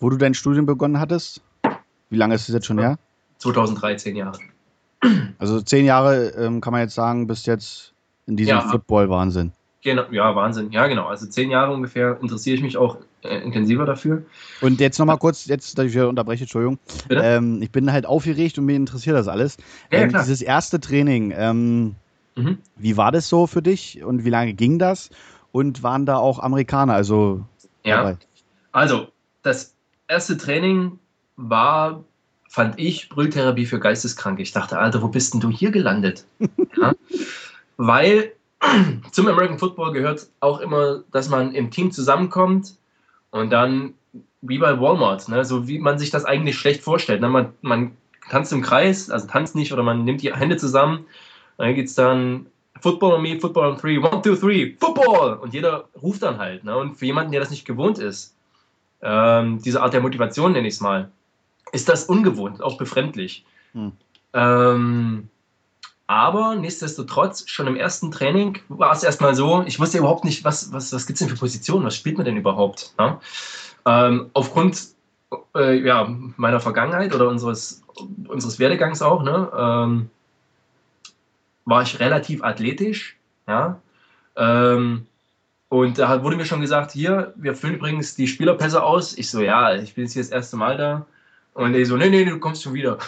wo du dein Studium begonnen hattest? Wie lange ist es jetzt schon her? 2013 Jahre. Also zehn Jahre ähm, kann man jetzt sagen, bist jetzt in diesem ja. Football-Wahnsinn. Genau, ja, Wahnsinn. Ja, genau. Also zehn Jahre ungefähr interessiere ich mich auch äh, intensiver dafür. Und jetzt nochmal kurz, jetzt, dass ich wieder unterbreche, Entschuldigung. Ähm, ich bin halt aufgeregt und mir interessiert das alles. Ja, ähm, dieses erste Training, ähm, mhm. wie war das so für dich und wie lange ging das? Und waren da auch Amerikaner, also ja. Dabei? Also, das erste Training war fand ich Brülltherapie für Geisteskranke. Ich dachte, Alter, wo bist denn du hier gelandet? [LAUGHS] ja? Weil [CLEARS THROAT] zum American Football gehört auch immer, dass man im Team zusammenkommt und dann wie bei Walmart, ne? so wie man sich das eigentlich schlecht vorstellt. Ne? Man, man tanzt im Kreis, also tanzt nicht, oder man nimmt die Hände zusammen. Dann geht es dann Football on me, Football on three, one, two, three, Football! Und jeder ruft dann halt. Ne? Und für jemanden, der das nicht gewohnt ist, ähm, diese Art der Motivation nenne ich es mal, ist das ungewohnt, auch befremdlich. Hm. Ähm, Aber nichtsdestotrotz, schon im ersten Training war es erstmal so, ich wusste überhaupt nicht, was, was, was gibt es denn für Positionen, was spielt man denn überhaupt? Ja? Ähm, aufgrund äh, ja, meiner Vergangenheit oder unseres, unseres Werdegangs auch, ne, ähm, war ich relativ athletisch. Ja? Ähm, und da wurde mir schon gesagt, hier, wir füllen übrigens die Spielerpässe aus. Ich so, ja, ich bin jetzt hier das erste Mal da. Und er so, nee, nee, du kommst schon wieder.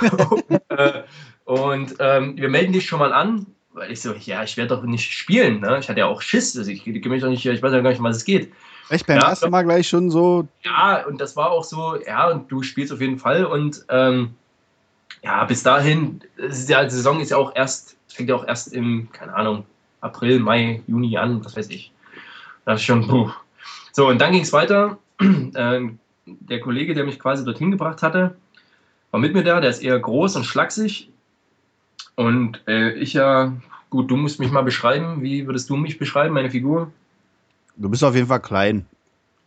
und, [LAUGHS] äh, und ähm, wir melden dich schon mal an, weil ich so, ja, ich werde doch nicht spielen. Ne? Ich hatte ja auch Schiss, also ich, ich, mich doch nicht, ich weiß ja gar nicht, um was es geht. Echt beim ja, ersten Mal gleich schon so? Ja, und das war auch so, ja, und du spielst auf jeden Fall. Und ähm, ja, bis dahin, ja, die Saison ist ja auch erst, fängt ja auch erst im, keine Ahnung, April, Mai, Juni an, was weiß ich. Das ist schon, puh. So, und dann ging es weiter. [CLEARS THROAT] Ähm, der Kollege, der mich quasi dorthin gebracht hatte, war mit mir da, der ist eher groß und schlaksig. Und äh, ich ja, gut, du musst mich mal beschreiben. Wie würdest du mich beschreiben, meine Figur? Du bist auf jeden Fall klein.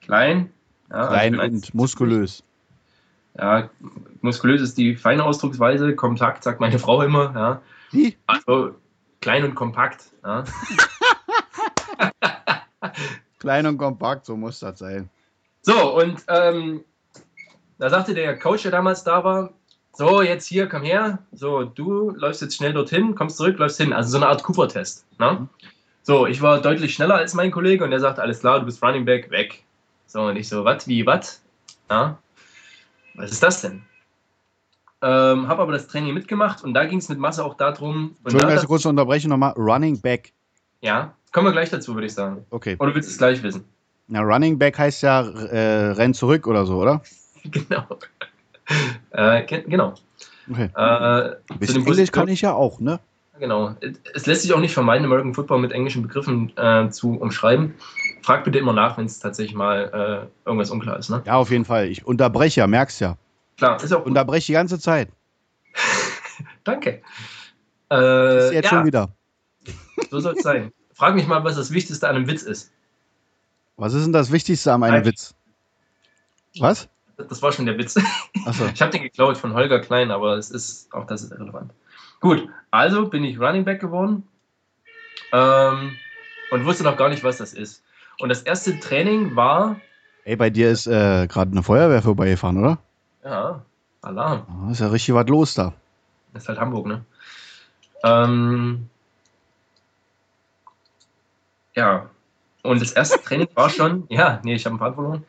Klein? Ja, also klein also und muskulös. Ja, muskulös ist die feine Ausdrucksweise. Kompakt sagt meine Frau immer. Ja. Wie? Also klein und kompakt. Ja. [LAUGHS] klein und kompakt, so muss das sein. So, und ähm, da sagte der Coach, der damals da war, so, jetzt hier, komm her. So, du läufst jetzt schnell dorthin, kommst zurück, läufst hin. Also so eine Art Cooper-Test. Ne? So, ich war deutlich schneller als mein Kollege und der sagt, alles klar, du bist Running Back, weg. So, und ich so, was, wie, was? Ja? Was ist das denn? Ähm, habe aber das Training mitgemacht und da ging es mit Masse auch darum. Entschuldigung, dass ich kurz unterbrechen nochmal. Running Back. Ja, kommen wir gleich dazu, würde ich sagen. Okay. Oder willst du es gleich wissen? Na, Running Back heißt ja äh, renn zurück oder so, oder? [LAUGHS] genau. äh, genau. Okay. Äh, Ein bisschen Englisch kann ich ja auch, ne? Genau. Es lässt sich auch nicht vermeiden, American Football mit englischen Begriffen äh, zu umschreiben. Frag bitte immer nach, wenn es tatsächlich mal äh, irgendwas unklar ist. Ne? Ja, auf jeden Fall. Ich unterbreche ja, merkst ja. Klar, ist auch. Gut. Unterbreche die ganze Zeit. [LAUGHS] Danke. Äh, ist jetzt ja. schon wieder. So soll es sein. Frag mich mal, was das Wichtigste an einem Witz ist. Was ist denn das Wichtigste an einem Witz? Was? Das war schon der Witz. So. [LAUGHS] Ich habe den geklaut von Holger Klein, aber es ist auch das ist irrelevant. Gut, also bin ich Running Back geworden ähm, und wusste noch gar nicht, was das ist. Und das erste Training war. Ey, bei dir ist äh, gerade eine Feuerwehr vorbeigefahren, oder? Ja, Alarm. Oh, ist ja richtig was los da. Das ist halt Hamburg, ne? Ähm, ja, und das erste Training war schon, ja, nee, ich habe einen Faden verloren,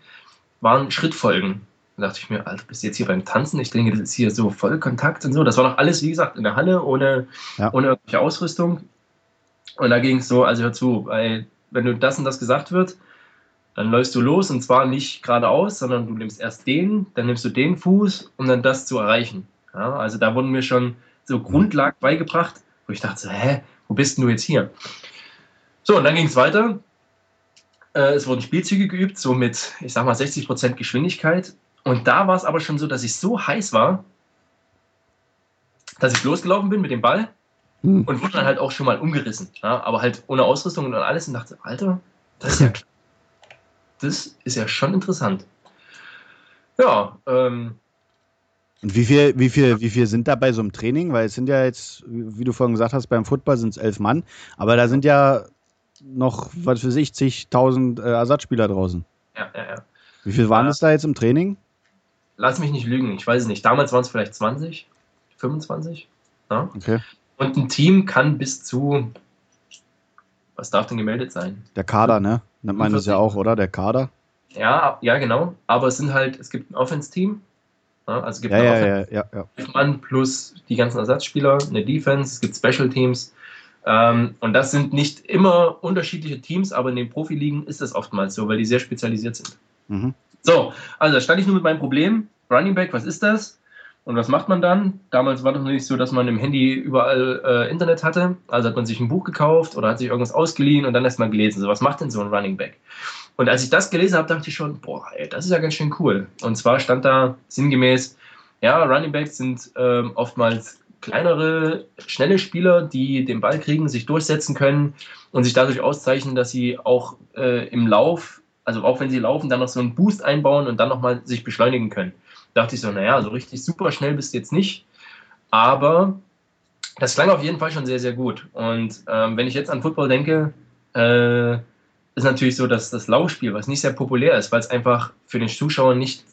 waren Schrittfolgen. Da dachte ich mir, Alter, bist du jetzt hier beim Tanzen? Ich denke, das ist hier so Vollkontakt und so. Das war noch alles, wie gesagt, in der Halle, ohne, ja. ohne irgendwelche Ausrüstung. Und da ging es so, also hör zu, weil wenn du das und das gesagt wird, dann läufst du los und zwar nicht geradeaus, sondern du nimmst erst den, dann nimmst du den Fuß, um dann das zu erreichen. Ja, also da wurden mir schon so Grundlagen beigebracht, wo ich dachte, hä, wo bist denn du jetzt hier? So, und dann ging es weiter. Äh, es wurden Spielzüge geübt, so mit, ich sag mal, 60% Geschwindigkeit. Und da war es aber schon so, dass ich so heiß war, dass ich losgelaufen bin mit dem Ball hm. und wurde dann halt auch schon mal umgerissen. Ja, aber halt ohne Ausrüstung und alles und dachte, Alter, das ist ja, das ist ja schon interessant. Ja, ähm, und wie viel, wie, viel, wie viel sind da bei so einem Training? Weil es sind ja jetzt, wie du vorhin gesagt hast, beim Football sind es elf Mann, aber da sind ja noch, was für sich, zigtausend äh, Ersatzspieler draußen. Ja, ja, ja. Wie viel waren es da jetzt im Training? lass mich nicht lügen, ich weiß es nicht. Damals waren es vielleicht 20, 25. Ja? Okay. Und ein Team kann bis zu, was darf denn gemeldet sein? Der Kader, ne? Nennt man das ja auch, oder? Der Kader? Ja, ja, genau. Aber es sind halt, es gibt ein Offense-Team. Ja, also es gibt ja, ja, ja, ja, ja. Mann plus die ganzen Ersatzspieler, eine Defense, es gibt Special Teams. Ähm, und das sind nicht immer unterschiedliche Teams, aber in den Profiligen ist das oftmals so, weil die sehr spezialisiert sind. Mhm. So, also da stand ich nur mit meinem Problem. Running Back, was ist das? Und was macht man dann? Damals war das noch nicht so, dass man im Handy überall äh, Internet hatte. Also hat man sich ein Buch gekauft oder hat sich irgendwas ausgeliehen und dann erst mal gelesen. So, was macht denn so ein Running Back? Und als ich das gelesen habe, dachte ich schon, boah, ey, das ist ja ganz schön cool. Und zwar stand da sinngemäß, ja, Running Backs sind ähm, oftmals kleinere, schnelle Spieler, die den Ball kriegen, sich durchsetzen können und sich dadurch auszeichnen, dass sie auch äh, im Lauf also auch wenn sie laufen, dann noch so einen Boost einbauen und dann nochmal sich beschleunigen können. Da dachte ich so, naja, so richtig super schnell bist du jetzt nicht, aber das klang auf jeden Fall schon sehr, sehr gut. Und ähm, wenn ich jetzt an Football denke, äh, ist natürlich so, dass das Laufspiel, was nicht sehr populär ist, weil es einfach für den Zuschauer nicht,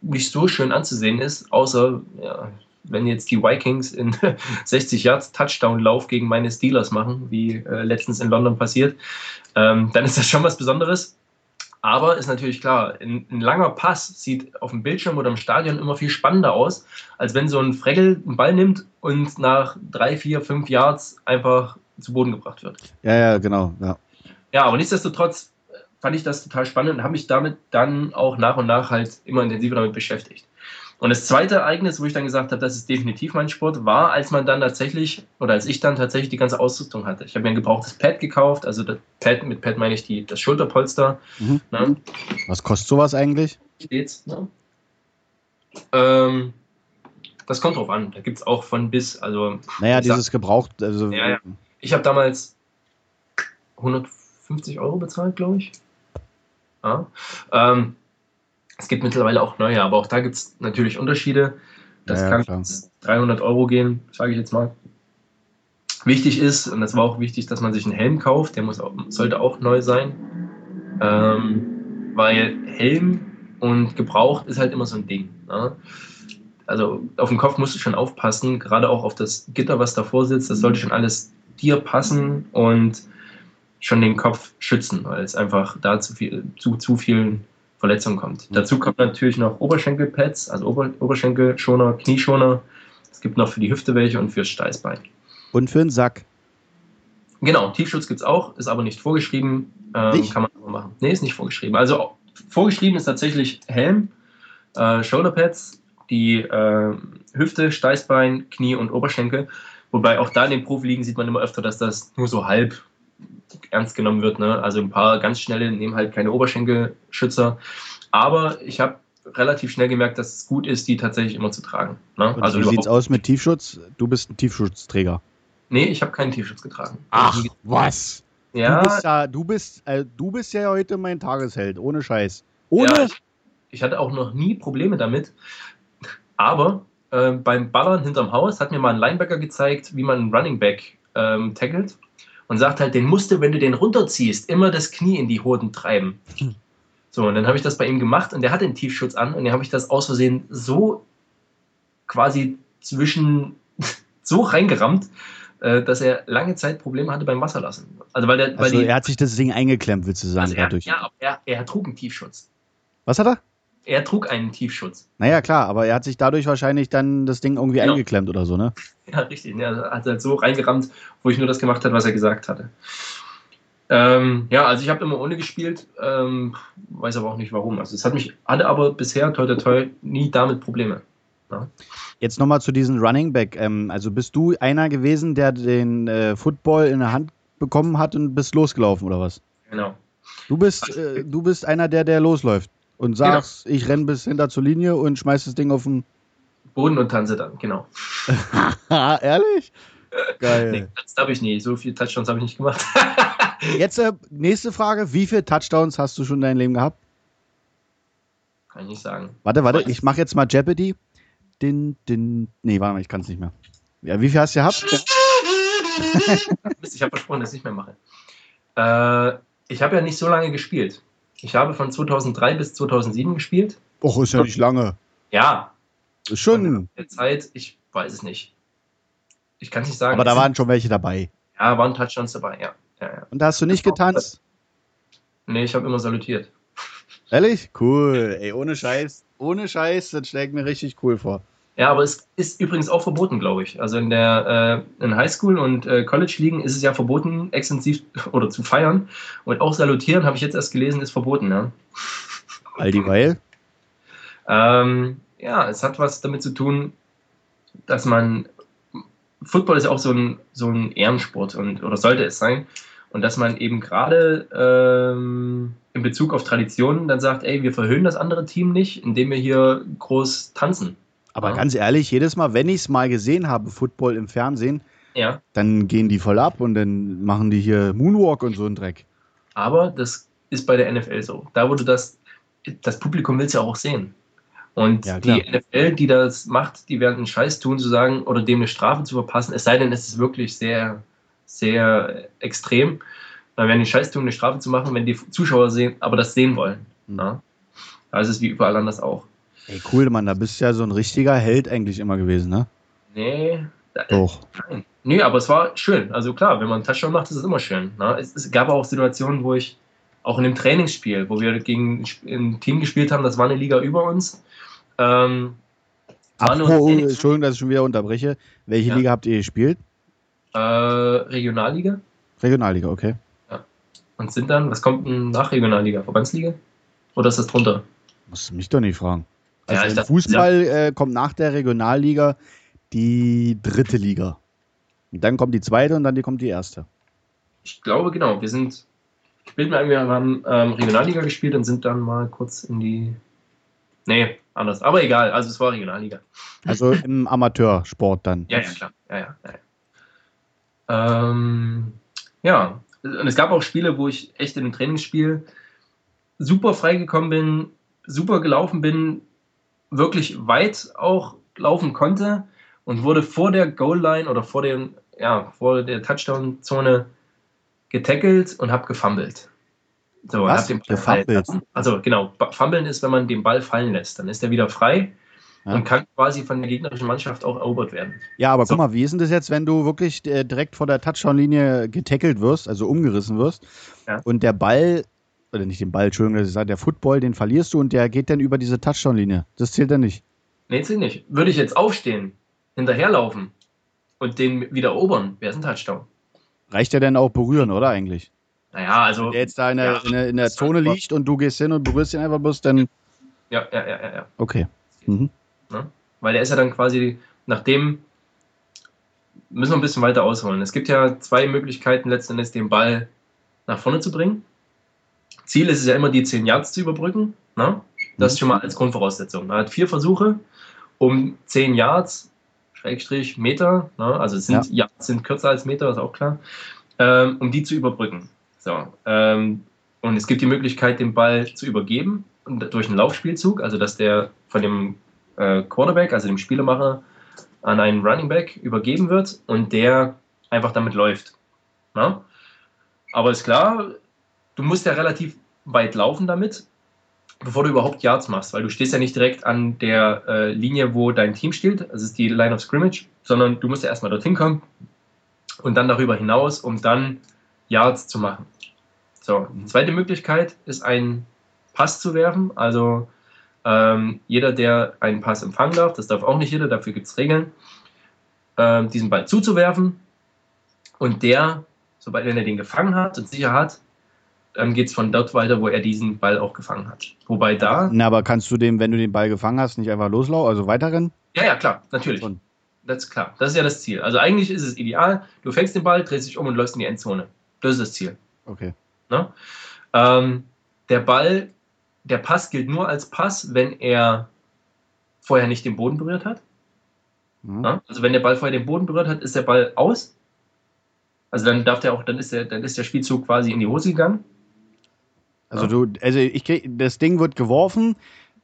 nicht so schön anzusehen ist, außer ja, wenn jetzt die Vikings in [LAUGHS] 60 Yards Touchdown-Lauf gegen meine Steelers machen, wie äh, letztens in London passiert, ähm, dann ist das schon was Besonderes. Aber ist natürlich klar, ein, ein, langer Pass sieht auf dem Bildschirm oder im Stadion immer viel spannender aus, als wenn so ein Fregel einen Ball nimmt und nach drei, vier, fünf Yards einfach zu Boden gebracht wird. Ja, ja, genau. Ja, ja aber nichtsdestotrotz fand ich das total spannend und habe mich damit dann auch nach und nach halt immer intensiver damit beschäftigt. Und das zweite Ereignis, wo ich dann gesagt habe, das ist definitiv mein Sport, war, als man dann tatsächlich, oder als ich dann tatsächlich die ganze Ausrüstung hatte. Ich habe mir ein gebrauchtes Pad gekauft, also das Pad, mit Pad meine ich die, das Schulterpolster. Mhm. Ne? Was kostet sowas eigentlich? Steht's. Ne? Ähm, das kommt drauf an. Da gibt es auch von bis, also. Naja, dieses sag, gebraucht. Also, ja, ja. Ich habe damals 150 Euro bezahlt, glaube ich. Ja. Ähm, es gibt mittlerweile auch neue, aber auch da gibt es natürlich Unterschiede. Das ja, kann klar. 300 Euro gehen, sage ich jetzt mal. Wichtig ist, und das war auch wichtig, dass man sich einen Helm kauft, der muss auch, sollte auch neu sein. Ähm, weil Helm und gebraucht ist halt immer so ein Ding. Ne? Also auf den Kopf musst du schon aufpassen, gerade auch auf das Gitter, was davor sitzt, das sollte schon alles dir passen und schon den Kopf schützen, weil es einfach da zu, viel, zu, zu vielen Verletzung kommt. Mhm. Dazu kommt natürlich noch Oberschenkelpads, also Ober Oberschenkelschoner, Knieschoner. Es gibt noch für die Hüfte welche und fürs Steißbein. Und für den Sack. Genau, Tiefschutz gibt es auch, ist aber nicht vorgeschrieben. Ähm, nicht? Kann man aber machen. Nee, ist nicht vorgeschrieben. Also vorgeschrieben ist tatsächlich Helm, äh, Shoulderpads, die äh, Hüfte, Steißbein, Knie und Oberschenkel. Wobei auch da in den Profiligen sieht man immer öfter, dass das nur so halb ernst genommen wird. Ne? Also ein paar ganz schnelle nehmen halt keine Oberschenkelschützer. Aber ich habe relativ schnell gemerkt, dass es gut ist, die tatsächlich immer zu tragen. Ne? Also wie sieht es aus mit Tiefschutz? Du bist ein Tiefschutzträger. Nee, ich habe keinen Tiefschutz getragen. Ach, was? Ja. Du bist ja, du bist, äh, du bist ja heute mein Tagesheld, ohne Scheiß. Ohne? Ja, ich, ich, hatte auch noch nie Probleme damit. Aber äh, beim Ballern hinterm Haus hat mir mal ein Linebacker gezeigt, wie man einen Running Back ähm, tackelt und sagt halt, den musst du, wenn du den runterziehst, immer das Knie in die Hoden treiben. Hm. So, und dann habe ich das bei ihm gemacht und der hat den Tiefschutz an und dann habe ich das aus Versehen so quasi zwischen, [LAUGHS] so reingerammt, äh, dass er lange Zeit Probleme hatte beim Wasserlassen. Also, weil der, weil also die, er hat sich das Ding eingeklemmt, willst du sagen, also er, dadurch. Ja, er, er trug einen Tiefschutz. Was hat er? Er trug einen Tiefschutz. Naja, klar, aber er hat sich dadurch wahrscheinlich dann das Ding irgendwie genau. eingeklemmt oder so, ne? Ja, richtig. Er hat halt so reingerammt, wo ich nur das gemacht habe, was er gesagt hatte. Ähm, ja, also ich habe immer ohne gespielt, ähm, weiß aber auch nicht warum. Also es hat mich, hatte aber bisher, toi toi toi, nie damit Probleme. Ja. Jetzt nochmal zu diesem Running Back. Ähm, also bist du einer gewesen, der den äh, Football in der Hand bekommen hat und bist losgelaufen, oder was? Genau. Du bist, äh, du bist einer, der, der losläuft und sagst, genau. ich renne bis hinter zur Linie und schmeiß das Ding auf den Boden und tanze dann, genau. [LAUGHS] Ehrlich? Geil. Nee, das habe ich nie. So viele Touchdowns habe ich nicht gemacht. [LAUGHS] Jetzt äh, nächste Frage. Wie viele Touchdowns hast du schon in deinem Leben gehabt? Kann ich nicht sagen. Warte, warte, ich mache jetzt mal Jeopardy. Den, den, nee, warte mal, ich kann es nicht mehr. Ja, wie viel hast du gehabt? [LAUGHS] ich habe versprochen, dass ich nicht mehr mache. Äh, ich habe ja nicht so lange gespielt. Ich habe von 2003 bis 2007 gespielt. Och, ist ja nicht lange. Ja. Ist schon. Der Zeit, ich weiß es nicht. Ich kann es nicht sagen. Aber da waren schon welche dabei. Ja, waren Touchdowns dabei, ja. ja, ja. Und da hast du nicht getanzt? Nee, ich habe immer salutiert. Ehrlich? Cool. Ey, ohne Scheiß. Ohne Scheiß, das schlägt mir richtig cool vor. Ja, aber es ist übrigens auch verboten, glaube ich. Also in der äh, in Highschool und äh, College-Ligen ist es ja verboten, extensiv [LAUGHS] oder zu feiern. Und auch salutieren, habe ich jetzt erst gelesen, ist verboten, ja. All die Weil? Ähm, ja, es hat was damit zu tun, dass man. Football ist ja auch so ein, so ein Ehrensport und, oder sollte es sein. Und dass man eben gerade ähm, in Bezug auf Traditionen dann sagt, ey, wir verhöhnen das andere Team nicht, indem wir hier groß tanzen. Aber ja. ganz ehrlich, jedes Mal, wenn ich es mal gesehen habe, Football im Fernsehen, ja. dann gehen die voll ab und dann machen die hier Moonwalk und so einen Dreck. Aber das ist bei der NFL so. Da wurde das, das Publikum will es ja auch sehen. Und ja, die NFL, die das macht, die werden einen Scheiß tun, zu sagen, oder dem eine Strafe zu verpassen, es sei denn, es ist wirklich sehr, sehr extrem. Dann werden die Scheiß tun, eine Strafe zu machen, wenn die Zuschauer sehen, aber das sehen wollen. Mhm. Ja? Also es ist wie überall anders auch. Ey, cool, Mann, da bist du ja so ein richtiger Held eigentlich immer gewesen, ne? Nee. Doch. Nein. Nee, aber es war schön. Also klar, wenn man einen Touchdown macht, ist es immer schön. Ne? Es, es, gab auch Situationen, wo ich auch in dem Trainingsspiel, wo wir gegen ein Team gespielt haben, das war eine Liga über uns. Ähm, Apropos, Entschuldigung, dass ich schon wieder unterbreche. Welche ja. Liga habt ihr gespielt? Äh, Regionalliga. Regionalliga, okay. Ja. Und sind dann, was kommt denn nach Regionalliga? Verbandsliga? Oder ist das drunter? Musst du mich doch nicht fragen. Also ja, im Fußball ja. äh, kommt nach der Regionalliga die dritte Liga. Und dann kommt die zweite und dann die kommt die erste. Ich glaube, genau. Wir sind, ich bilde mir ein, wir haben ähm, Regionalliga gespielt und sind dann mal kurz in die. Nee, anders. Aber egal, also es war Regionalliga. Also im [LAUGHS] Amateursport dann. Ja, ja, klar. Ja, ja, ja. Ähm, ja, und es gab auch Spiele, wo ich echt in einem Trainingsspiel super freigekommen bin, super gelaufen bin, wirklich weit auch laufen konnte und wurde vor der Goal Line oder vor, den, ja, vor der Touchdown-Zone getackelt und habe gefummelt. So, Was? Den gefummelt? Also genau, fummeln ist, wenn man den Ball fallen lässt. Dann ist er wieder frei ja. und kann quasi von der gegnerischen Mannschaft auch erobert werden. Ja, aber so. guck mal, wie ist denn das jetzt, wenn du wirklich äh, direkt vor der Touchdown-Linie getackelt wirst, also umgerissen wirst ja. und der Ball oder nicht den Ball, Entschuldigung, das ist der Football, den verlierst du und der geht dann über diese Touchdown-Linie. Das zählt dann nicht. Nee, zählt nicht. Würde ich jetzt aufstehen, hinterherlaufen und den wieder erobern, wäre es ein Touchdown. Reicht der denn auch berühren, oder eigentlich? Naja, also. Wenn der jetzt da in der, ja, in der, in der Zone liegt und du gehst hin und berührst ihn einfach bloß, dann. Ja, ja, ja, ja. ja. Okay. Mhm. Ja, weil der ist ja dann quasi, nachdem, müssen wir ein bisschen weiter ausholen. Es gibt ja zwei Möglichkeiten, letztendlich den Ball nach vorne zu bringen. Ziel ist es ja immer, die 10 Yards zu überbrücken. Ne? Das ist schon mal als Grundvoraussetzung. Man hat vier Versuche, um 10 Yards, Schrägstrich, Meter, ne? also sind, ja. Yards sind kürzer als Meter, ist auch klar, ähm, um die zu überbrücken. So, ähm, und es gibt die Möglichkeit, den Ball zu übergeben durch einen Laufspielzug, also dass der von dem äh, Quarterback, also dem Spielemacher, an einen Running Back übergeben wird und der einfach damit läuft. Ne? Aber ist klar, du musst ja relativ weit laufen damit, bevor du überhaupt Yards machst, weil du stehst ja nicht direkt an der äh, Linie, wo dein Team steht, das ist die Line of Scrimmage, sondern du musst ja erstmal dorthin kommen und dann darüber hinaus, um dann Yards zu machen. So, die zweite Möglichkeit ist, einen Pass zu werfen. Also ähm, jeder, der einen Pass empfangen darf, das darf auch nicht jeder, dafür gibt es Regeln, ähm, diesen Ball zuzuwerfen und der, sobald er den gefangen hat und sicher hat, dann geht es von dort weiter, wo er diesen Ball auch gefangen hat. Wobei da. Na, aber kannst du dem, wenn du den Ball gefangen hast, nicht einfach loslaufen, also weiterrennen? Ja, ja, klar, natürlich. Schon. Das ist klar. Das ist ja das Ziel. Also eigentlich ist es ideal. Du fängst den Ball, drehst dich um und läufst in die Endzone. Das ist das Ziel. Okay. Ne? Ähm, der Ball, der Pass gilt nur als Pass, wenn er vorher nicht den Boden berührt hat. Mhm. Ne? Also wenn der Ball vorher den Boden berührt hat, ist der Ball aus. Also dann darf der auch, dann ist der, dann ist der Spielzug quasi in die Hose gegangen. Also du, also ich krieg, das Ding wird geworfen,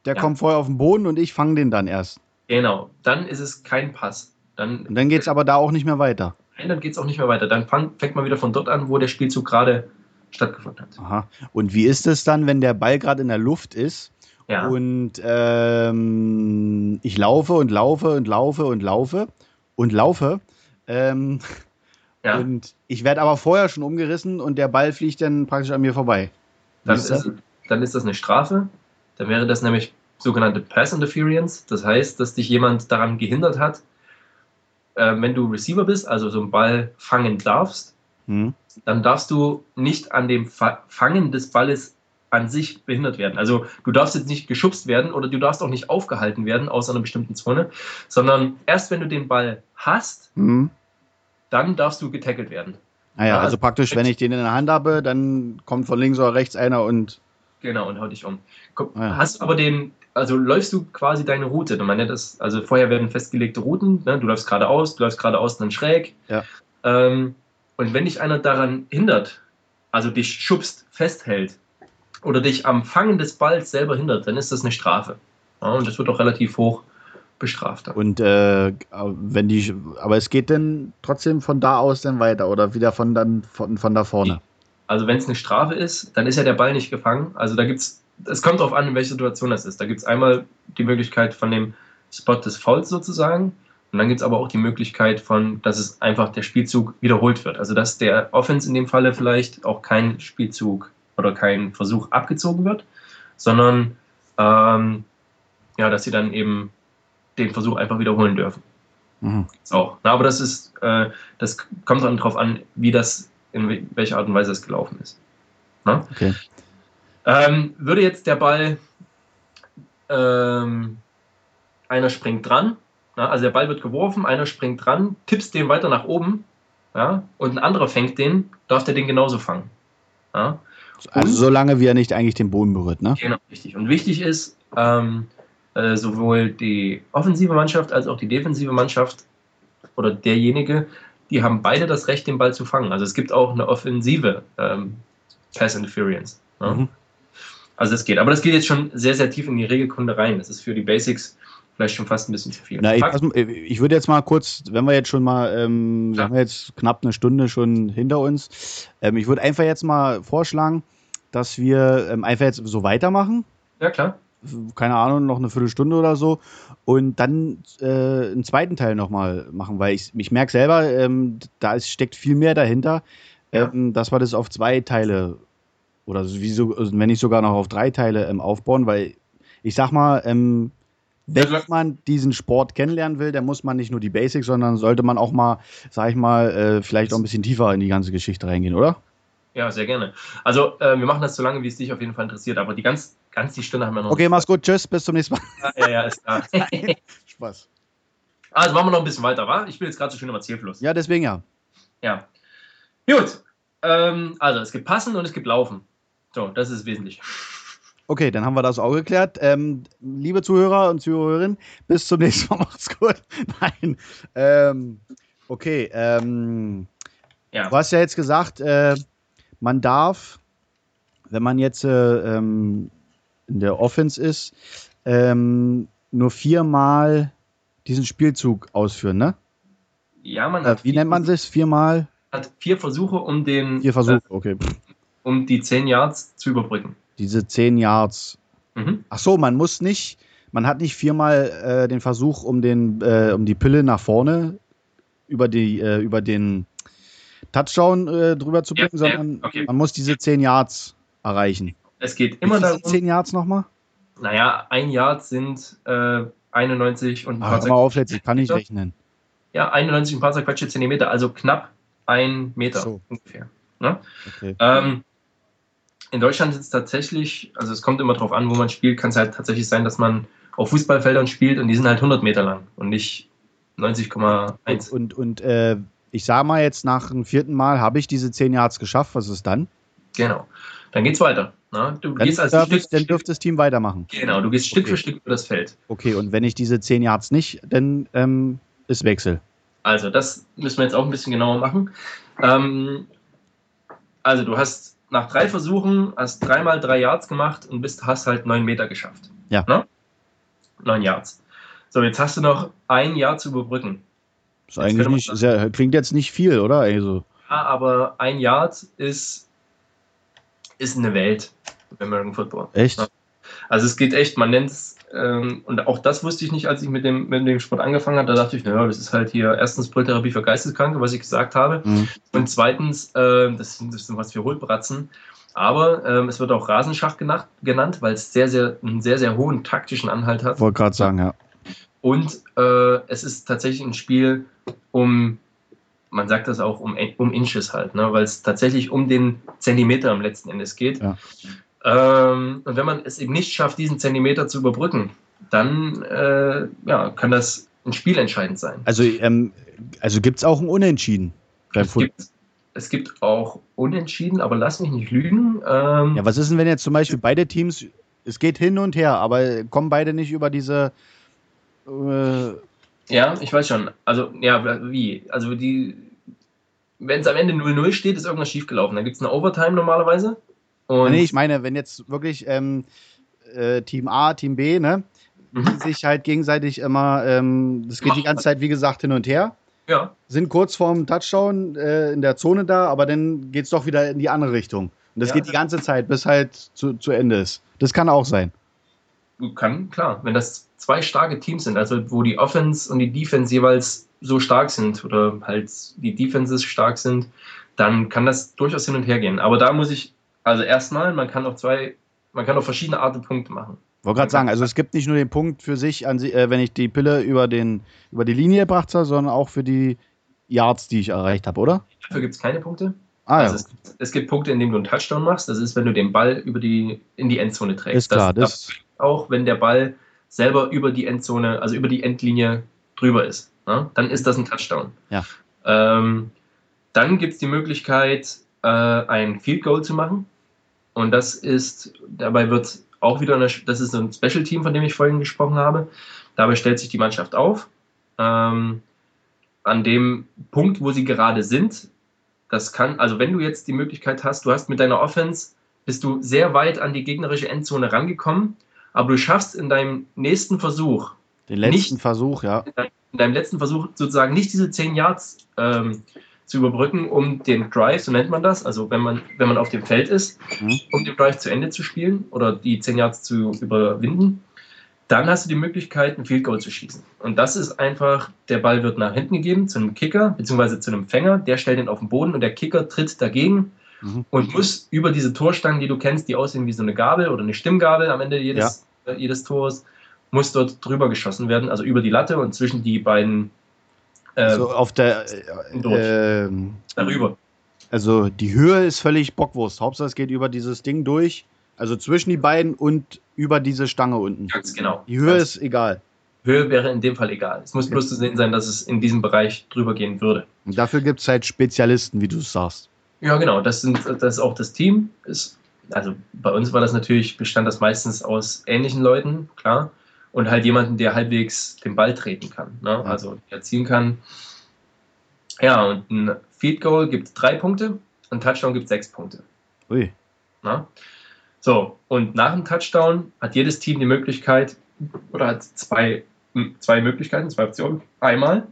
der ja. kommt vorher auf den Boden und ich fange den dann erst. Genau, dann ist es kein Pass. Dann, und dann geht es aber da auch nicht mehr weiter. Nein, dann geht es auch nicht mehr weiter. Dann fang, fängt man wieder von dort an, wo der Spielzug gerade stattgefunden hat. Aha. Und wie ist es dann, wenn der Ball gerade in der Luft ist ja. und ähm, ich laufe und laufe und laufe und laufe und laufe ähm, ja. und ich werde aber vorher schon umgerissen und der Ball fliegt dann praktisch an mir vorbei. Dann ist, das, dann ist das eine Strafe. Dann wäre das nämlich sogenannte Pass Interference. Das heißt, dass dich jemand daran gehindert hat, äh, wenn du Receiver bist, also so einen Ball fangen darfst, hm. dann darfst du nicht an dem Fangen des Balles an sich behindert werden. Also du darfst jetzt nicht geschubst werden oder du darfst auch nicht aufgehalten werden aus einer bestimmten Zone, sondern erst wenn du den Ball hast, hm. dann darfst du getackelt werden. Naja, ah also, also praktisch, wenn ich den in der Hand habe, dann kommt von links oder rechts einer und. Genau, und haut dich um. Komm, ah ja. Hast aber den, also läufst du quasi deine Route. Man nennt das, also vorher werden festgelegte Routen, ne? du läufst geradeaus, du läufst geradeaus, dann schräg. Ja. Ähm, und wenn dich einer daran hindert, also dich schubst, festhält oder dich am Fangen des Balls selber hindert, dann ist das eine Strafe. Ja, und das wird auch relativ hoch bestraft. Dann. Und äh, wenn die, aber es geht dann trotzdem von da aus dann weiter oder wieder von dann von, von da vorne. Also wenn es eine Strafe ist, dann ist ja der Ball nicht gefangen. Also da gibt es, es kommt darauf an, in welcher Situation das ist. Da gibt es einmal die Möglichkeit von dem Spot des Fouls sozusagen. Und dann gibt es aber auch die Möglichkeit von, dass es einfach der Spielzug wiederholt wird. Also dass der Offense in dem Falle vielleicht auch kein Spielzug oder kein Versuch abgezogen wird, sondern ähm, ja, dass sie dann eben den Versuch einfach wiederholen dürfen. Mhm. Auch. Na, aber das ist, äh, das kommt dann darauf an, wie das, in welcher Art und Weise es gelaufen ist. Na? Okay. Ähm, würde jetzt der Ball, ähm, einer springt dran, na, also der Ball wird geworfen, einer springt dran, tippst den weiter nach oben, ja, und ein anderer fängt den, darf der den genauso fangen. Ja. Also solange wie er nicht eigentlich den Boden berührt, ne? Genau, richtig. Und wichtig ist, ähm, äh, sowohl die offensive Mannschaft als auch die defensive Mannschaft oder derjenige, die haben beide das Recht, den Ball zu fangen. Also es gibt auch eine offensive ähm, Pass Interference. Ne? Mhm. Also das geht. Aber das geht jetzt schon sehr, sehr tief in die Regelkunde rein. Das ist für die Basics vielleicht schon fast ein bisschen zu viel. Na, ich, also, ich, würde jetzt mal kurz, wenn wir jetzt schon mal, ähm, ja. haben wir jetzt knapp eine Stunde schon hinter uns, ähm, ich würde einfach jetzt mal vorschlagen, dass wir ähm, einfach jetzt so weitermachen. Ja, klar keine Ahnung, noch eine Viertelstunde oder so und dann äh, einen zweiten Teil nochmal machen, weil ich, ich merke selber, ähm, da ist, steckt viel mehr dahinter, ja. ähm, dass wir das auf zwei Teile oder wie so, wenn nicht sogar noch auf drei Teile ähm, aufbauen, weil ich sag mal, ähm, wenn man diesen Sport kennenlernen will, dann muss man nicht nur die Basics, sondern sollte man auch mal, sag ich mal, äh, vielleicht auch ein bisschen tiefer in die ganze Geschichte reingehen, oder? Ja, sehr gerne. Also, äh, wir machen das so lange, wie es dich auf jeden Fall interessiert, aber die ganz, ganz die Stunde haben wir noch. Okay, mach's gut. Tschüss, bis zum nächsten Mal. Ja, ja, ja ist klar. [LAUGHS] Spaß. Also, machen wir noch ein bisschen weiter, wa? Ich bin jetzt gerade so schön im Erzählfluss. Ja, deswegen ja. Ja. Gut. Ähm, also, es gibt Passen und es gibt Laufen. So, das ist wesentlich. Okay, dann haben wir das auch geklärt. Ähm, liebe Zuhörer und Zuhörerinnen, bis zum nächsten Mal. [LAUGHS] Macht's gut. Nein. Ähm, okay. Ähm, ja. Du hast ja jetzt gesagt, äh, man darf, wenn man jetzt äh, ähm, in der Offense ist, ähm, nur viermal diesen Spielzug ausführen, ne? Ja, man äh, hat. Wie nennt man das? Viermal? Hat vier Versuche, um den. Vier Versuche, äh, okay. Um die zehn Yards zu überbrücken. Diese zehn Yards. Mhm. Ach so, man muss nicht. Man hat nicht viermal äh, den Versuch, um, den, äh, um die Pille nach vorne über, die, äh, über den Touchdown äh, drüber zu bringen, ja, sondern okay. man muss diese 10 Yards erreichen. Es geht immer darum. 10 Yards nochmal? Naja, ein Yard sind äh, 91 und ein paar Ach, mal auf, jetzt kann ich rechnen. Ja, 91 und ein paar zerquetschte Zentimeter, also knapp ein Meter so. ungefähr. Ne? Okay. Ähm, in Deutschland ist es tatsächlich, also es kommt immer drauf an, wo man spielt, kann es halt tatsächlich sein, dass man auf Fußballfeldern spielt und die sind halt 100 Meter lang und nicht 90,1. Und, und, und äh, ich sage mal jetzt nach dem vierten Mal, habe ich diese 10 Yards geschafft, was ist dann? Genau. Dann geht's weiter. Ne? Du dann, gehst also Stück, dann dürfte das Team weitermachen. Genau, du gehst Stück okay. für Stück über das Feld. Okay, und wenn ich diese 10 Yards nicht, dann ähm, ist Wechsel. Also, das müssen wir jetzt auch ein bisschen genauer machen. Ähm, also, du hast nach drei Versuchen, hast dreimal drei Yards gemacht und bist, hast halt neun Meter geschafft. Ja. Ne? Neun Yards. So, jetzt hast du noch ein Jahr zu überbrücken. Ist eigentlich nicht, sehr, klingt jetzt nicht viel, oder? Also. Ja, aber ein Yard ist, ist eine Welt im American Football. Echt? Also es geht echt, man nennt es, ähm, und auch das wusste ich nicht, als ich mit dem, mit dem Sport angefangen habe, da dachte ich, naja, das ist halt hier erstens Brilltherapie für Geisteskranke, was ich gesagt habe, mhm. und zweitens, äh, das, sind, das sind was für Hohlbratzen, aber ähm, es wird auch Rasenschach genannt, genannt weil es sehr, sehr, einen sehr, sehr hohen taktischen Anhalt hat. Wollte gerade sagen, ja. Und äh, es ist tatsächlich ein Spiel um, man sagt das auch, um, um Inches halt, ne? weil es tatsächlich um den Zentimeter am letzten Endes geht. Ja. Ähm, und wenn man es eben nicht schafft, diesen Zentimeter zu überbrücken, dann äh, ja, kann das ein Spiel entscheidend sein. Also, ähm, also gibt es auch ein Unentschieden beim es gibt, es gibt auch Unentschieden, aber lass mich nicht lügen. Ähm, ja, was ist denn, wenn jetzt zum Beispiel beide Teams, es geht hin und her, aber kommen beide nicht über diese äh, ja, ich weiß schon. Also, ja, wie? Also, die, wenn es am Ende 0-0 steht, ist irgendwas schiefgelaufen. Dann gibt es eine Overtime normalerweise. Und nee, ich meine, wenn jetzt wirklich ähm, äh, Team A, Team B, ne? mhm. die sich halt gegenseitig immer, ähm, das geht die ganze Zeit, wie gesagt, hin und her. Ja. Sind kurz vorm Touchdown äh, in der Zone da, aber dann geht es doch wieder in die andere Richtung. Und das ja. geht die ganze Zeit, bis halt zu, zu Ende ist. Das kann auch sein. Kann, klar. Wenn das zwei starke Teams sind, also wo die Offense und die Defense jeweils so stark sind oder halt die Defenses stark sind, dann kann das durchaus hin und her gehen. Aber da muss ich, also erstmal, man kann auf zwei, man kann auf verschiedene Arten Punkte machen. Ich wollte gerade sagen, also es gibt nicht nur den Punkt für sich, an, äh, wenn ich die Pille über, den, über die Linie gebracht habe, sondern auch für die Yards, die ich erreicht habe, oder? Dafür gibt es keine Punkte. Ah, also ja. es, gibt, es, gibt, Punkte, in denen du einen Touchdown machst. Das ist, wenn du den Ball über die, in die Endzone trägst. Ist klar, das, das auch wenn der Ball selber über die Endzone, also über die Endlinie drüber ist. Ne? Dann ist das ein Touchdown. Ja. Ähm, dann gibt es die Möglichkeit, äh, ein Field Goal zu machen. Und das ist, dabei wird auch wieder, eine, das ist ein Special Team, von dem ich vorhin gesprochen habe. Dabei stellt sich die Mannschaft auf. Ähm, an dem Punkt, wo sie gerade sind, das kann, also wenn du jetzt die Möglichkeit hast, du hast mit deiner Offense, bist du sehr weit an die gegnerische Endzone rangekommen, aber du schaffst in deinem nächsten Versuch, den letzten nicht, Versuch, ja. In deinem letzten Versuch sozusagen nicht diese 10 Yards ähm, zu überbrücken, um den Drive, so nennt man das, also wenn man, wenn man auf dem Feld ist, mhm. um den Drive zu Ende zu spielen oder die 10 Yards zu überwinden, dann hast du die Möglichkeit, ein Field Goal zu schießen. Und das ist einfach, der Ball wird nach hinten gegeben zu einem Kicker, beziehungsweise zu einem Fänger, der stellt ihn auf den Boden und der Kicker tritt dagegen mhm. und muss über diese Torstangen, die du kennst, die aussehen wie so eine Gabel oder eine Stimmgabel am Ende jedes, ja. äh, jedes Tores, muss dort drüber geschossen werden, also über die Latte und zwischen die beiden äh, so auf der. Äh, darüber. Also die Höhe ist völlig Bockwurst. Hauptsache es geht über dieses Ding durch. Also zwischen die beiden und über diese Stange unten. Ganz genau. Die Höhe ist egal. Höhe wäre in dem Fall egal. Es muss bloß zu sehen sein, dass es in diesem Bereich drüber gehen würde. Und dafür gibt es halt Spezialisten, wie du es sagst. Ja, genau. Das, sind, das ist auch das Team. Ist, also bei uns war das natürlich, bestand das meistens aus ähnlichen Leuten, klar und halt jemanden, der halbwegs den Ball treten kann, ne? also der ziehen kann. Ja, und ein Feed Goal gibt drei Punkte, ein Touchdown gibt sechs Punkte. Ui. Na? So, und nach dem Touchdown hat jedes Team die Möglichkeit, oder hat zwei, zwei Möglichkeiten, zwei Optionen. Einmal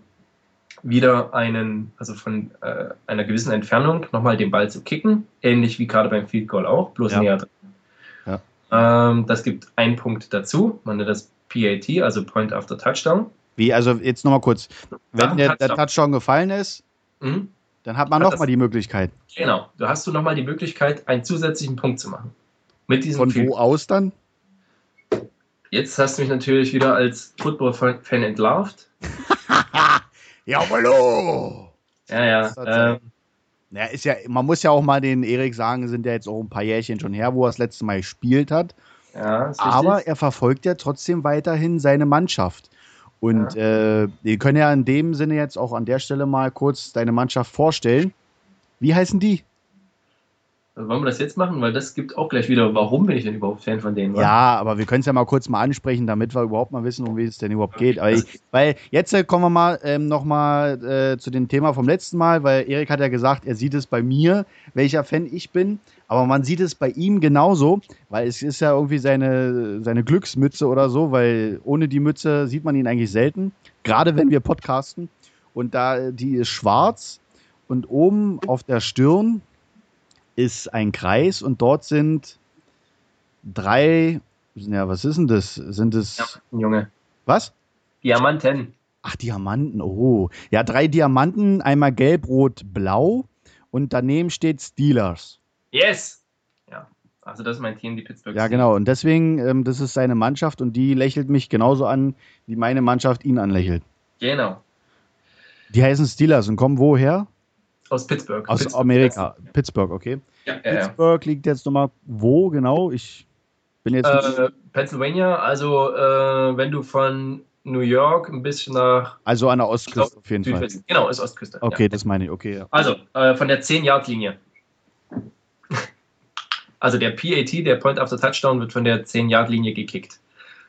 wieder einen, also von äh, einer gewissen Entfernung nochmal den Ball zu kicken, ähnlich wie gerade beim Field Goal auch, bloß ja. näher dran. Ja. Ähm, das gibt einen Punkt dazu, man nennt das PAT, also Point After Touchdown. Wie, also jetzt nochmal kurz. Wenn der Touchdown. der Touchdown gefallen ist, mhm. dann hat man nochmal die Möglichkeit. Genau, da hast du nochmal die Möglichkeit, einen zusätzlichen Punkt zu machen. Mit diesem Von Field. wo aus dann? Jetzt hast du mich natürlich wieder als Football-Fan entlarvt. [LAUGHS] Jawollo! Ja, ja. Ähm, ja, ist ja, man muss ja auch mal den Erik sagen, sind ja jetzt auch ein paar Jährchen schon her, wo er das letzte Mal gespielt hat. Ja, Aber er verfolgt ja trotzdem weiterhin seine Mannschaft. Und ja. äh, wir können ja in dem Sinne jetzt auch an der Stelle mal kurz deine Mannschaft vorstellen. Wie heißen die? Wollen wir das jetzt machen? Weil das gibt auch gleich wieder, warum bin ich denn überhaupt Fan von denen? Ja, aber wir können es ja mal kurz mal ansprechen, damit wir überhaupt mal wissen, um wie es denn überhaupt geht. Ich, weil jetzt äh, kommen wir mal ähm, nochmal äh, zu dem Thema vom letzten Mal, weil Erik hat ja gesagt, er sieht es bei mir, welcher Fan ich bin. Aber man sieht es bei ihm genauso, weil es ist ja irgendwie seine, seine Glücksmütze oder so, weil ohne die Mütze sieht man ihn eigentlich selten. Gerade wenn wir podcasten. Und da die ist schwarz und oben auf der Stirn ist ein Kreis und dort sind drei, ja, was ist denn das? Sind es. Junge. Was? Diamanten. Ach, Diamanten, oh. Ja, drei Diamanten, einmal gelb, rot, blau und daneben steht Steelers. Yes! Ja, also das ist mein Team, die Pittsburgh Ja, genau. Und deswegen, ähm, das ist seine Mannschaft und die lächelt mich genauso an, wie meine Mannschaft ihn anlächelt. Genau. Die heißen Steelers und kommen woher? Aus Pittsburgh. Aus Pittsburgh. Amerika. Pittsburgh, okay. Ja, Pittsburgh liegt jetzt nochmal wo genau? Ich bin jetzt. Äh, Pennsylvania, also äh, wenn du von New York ein bisschen nach. Also an der Ostküste glaub, auf jeden Südwesten. Fall. Genau, ist Ostküste. Okay, ja. das meine ich, okay. Ja. Also äh, von der 10-Yard-Linie. [LAUGHS] Also der PAT, der Point after Touchdown, wird von der 10-Yard-Linie gekickt.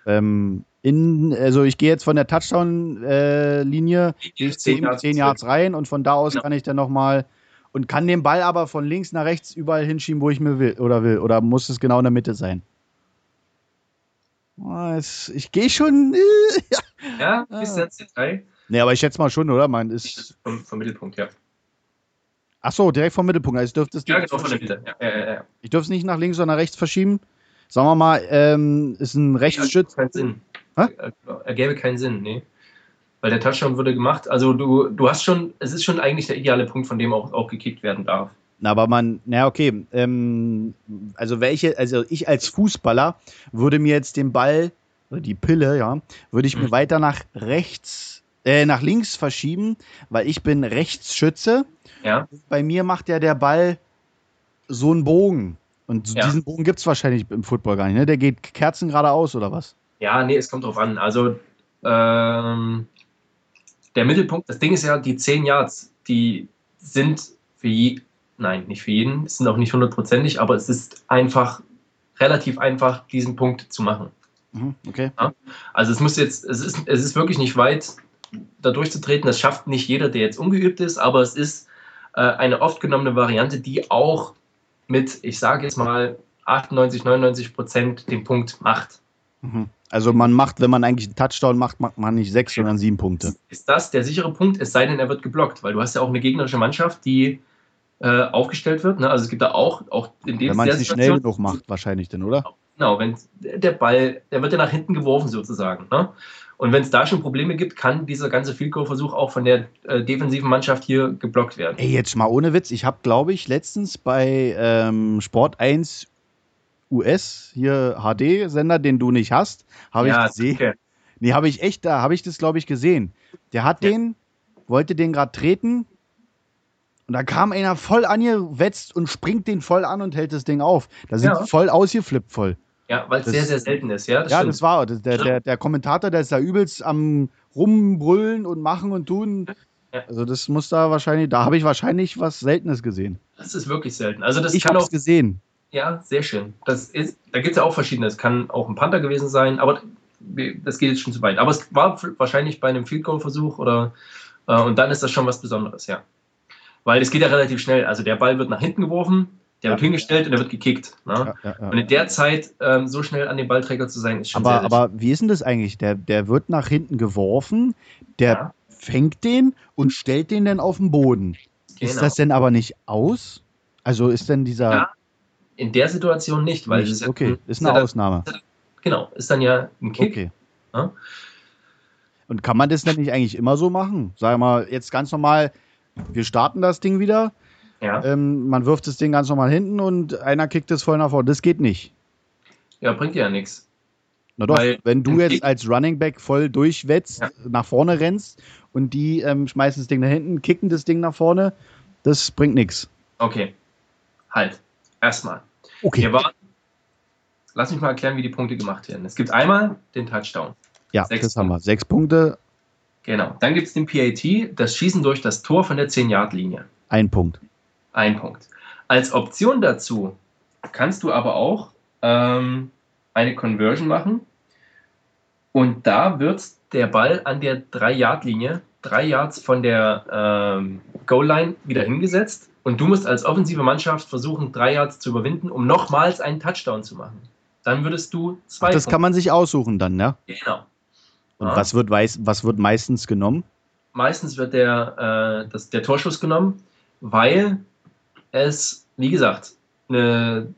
Ähm, in, also ich gehe jetzt von der Touchdown-Linie äh, 10, 10, 10 Yards rein und von da aus genau. kann ich dann nochmal und kann den Ball aber von links nach rechts überall hinschieben, wo ich mir will oder will. Oder muss es genau in der Mitte sein? Es, ich gehe schon. [LAUGHS] ja, bis ins Detail. Nee, aber ich schätze mal schon, oder? Man ist. Vom, vom Mittelpunkt, ja. Ach so, direkt vom Mittelpunkt. Also ich dürfte es ja, genau von der Mitte. Ja, ja, ja. Ich dürfte es nicht nach links oder nach rechts verschieben. Sagen wir mal, ähm, ist ein Rechtsschütz. Keinen Sinn. Hä? Ergäbe keinen Sinn, nee. Weil der Touchdown wurde gemacht. Also du, du hast schon, es ist schon eigentlich der ideale Punkt, von dem auch, auch gekickt werden darf. Na, aber man, na okay, ähm, also welche, also ich als Fußballer würde mir jetzt den Ball, oder die Pille, ja, würde ich mir mhm. weiter nach rechts, äh, nach links verschieben, weil ich bin Rechtsschütze. Ja. Bei mir macht ja der Ball so einen Bogen. Und ja. diesen Bogen gibt es wahrscheinlich im Football gar nicht, ne? Der geht Kerzen geradeaus oder was? Ja, nee, es kommt drauf an. Also, ähm, der Mittelpunkt, das Ding ist ja, die 10 Yards, die sind für je, nein, nicht für jeden, es sind auch nicht hundertprozentig, aber es ist einfach relativ einfach, diesen Punkt zu machen. Mhm, okay. Ja? Also es muss jetzt, es ist, es ist wirklich nicht weit, da durchzutreten. Das schafft nicht jeder, der jetzt ungeübt ist, aber es ist äh, eine oft genommene Variante, die auch mit, ich sage jetzt mal, 98, 99 Prozent den Punkt macht. Mhm. Also man macht, wenn man eigentlich einen Touchdown macht, macht man nicht sechs, sondern sieben Punkte. Ist das der sichere Punkt, es sei denn, er wird geblockt, weil du hast ja auch eine gegnerische Mannschaft, die äh, aufgestellt wird. Ne? Also es gibt da auch, auch in dem Wenn man es nicht schnell genug macht, wahrscheinlich dann, oder? Genau, wenn der Ball, der wird ja nach hinten geworfen sozusagen. Ne? Und wenn es da schon Probleme gibt, kann dieser ganze Field Goal Versuch auch von der äh, defensiven Mannschaft hier geblockt werden. Ey, jetzt mal ohne Witz, ich habe glaube ich letztens bei ähm, Sport 1 US, hier HD-Sender, den du nicht hast, habe ja, ich gesehen. Okay. Nee, habe ich echt, da habe ich das, glaube ich, gesehen. Der hat ja. den, wollte den gerade treten und da kam einer voll angewetzt und springt den voll an und hält das Ding auf. Da sind ja. voll ausgeflippt voll. Ja, weil es sehr, sehr selten ist, ja. Das ja, stimmt. das war der, der, der Kommentator, der ist da übelst am rumbrüllen und machen und tun. Ja. Also das muss da wahrscheinlich, da habe ich wahrscheinlich was Seltenes gesehen. Das ist wirklich selten. Also das ich habe es gesehen. Ja, sehr schön. Das ist, da gibt es ja auch verschiedene. Es kann auch ein Panther gewesen sein, aber das geht jetzt schon zu weit. Aber es war wahrscheinlich bei einem Field Goal Versuch oder äh, und dann ist das schon was Besonderes, ja. Weil es geht ja relativ schnell. Also der Ball wird nach hinten geworfen, der ja. wird hingestellt und der wird gekickt. Ne? Ja, ja, und in der Zeit ähm, so schnell an den Ballträger zu sein, ist schon aber, sehr, sehr Aber wie ist denn das eigentlich? Der, der wird nach hinten geworfen, der fängt den und stellt den dann auf den Boden. Genau. Ist das denn aber nicht aus? Also ist denn dieser in der Situation nicht, weil nicht. es okay, ist eine Ausnahme. genau, ist dann ja ein Kick. Okay. Ja? Und kann man das denn nicht eigentlich immer so machen? Sag mal, jetzt ganz normal, wir starten das Ding wieder. Ja. Ähm, man wirft das Ding ganz normal hinten und einer kickt es voll nach vorne. Das geht nicht. Ja, bringt ja nichts. Na doch, Weil wenn du jetzt als Running Back voll durchwetzt, ja. nach vorne rennst und die ähm, schmeißen das Ding nach hinten, kicken das Ding nach vorne, das bringt nichts. Okay. Halt. Erstmal. Okay. Wir waren, lass mich mal erklären, wie die Punkte gemacht werden. Es gibt einmal den Touchdown. Ja, Sechs das haben wir. Sechs Punkte. Genau. Dann gibt es den PAT, das Schießen durch das Tor von der 10-Yard-Linie. Ein Punkt. Ein Punkt. Als Option dazu kannst du aber auch ähm, eine Conversion machen. Und da wird der Ball an der 3-Yard-Linie, drei Yards von der ähm, Goal-Line wieder hingesetzt und du musst als offensive Mannschaft versuchen, drei Yards zu überwinden, um nochmals einen Touchdown zu machen. Dann würdest du zwei. Ach, das kann man sich aussuchen dann, ne? Genau. Und ja. was, wird, was wird meistens genommen? Meistens wird der, äh, das, der Torschuss genommen, weil es, wie gesagt, eine,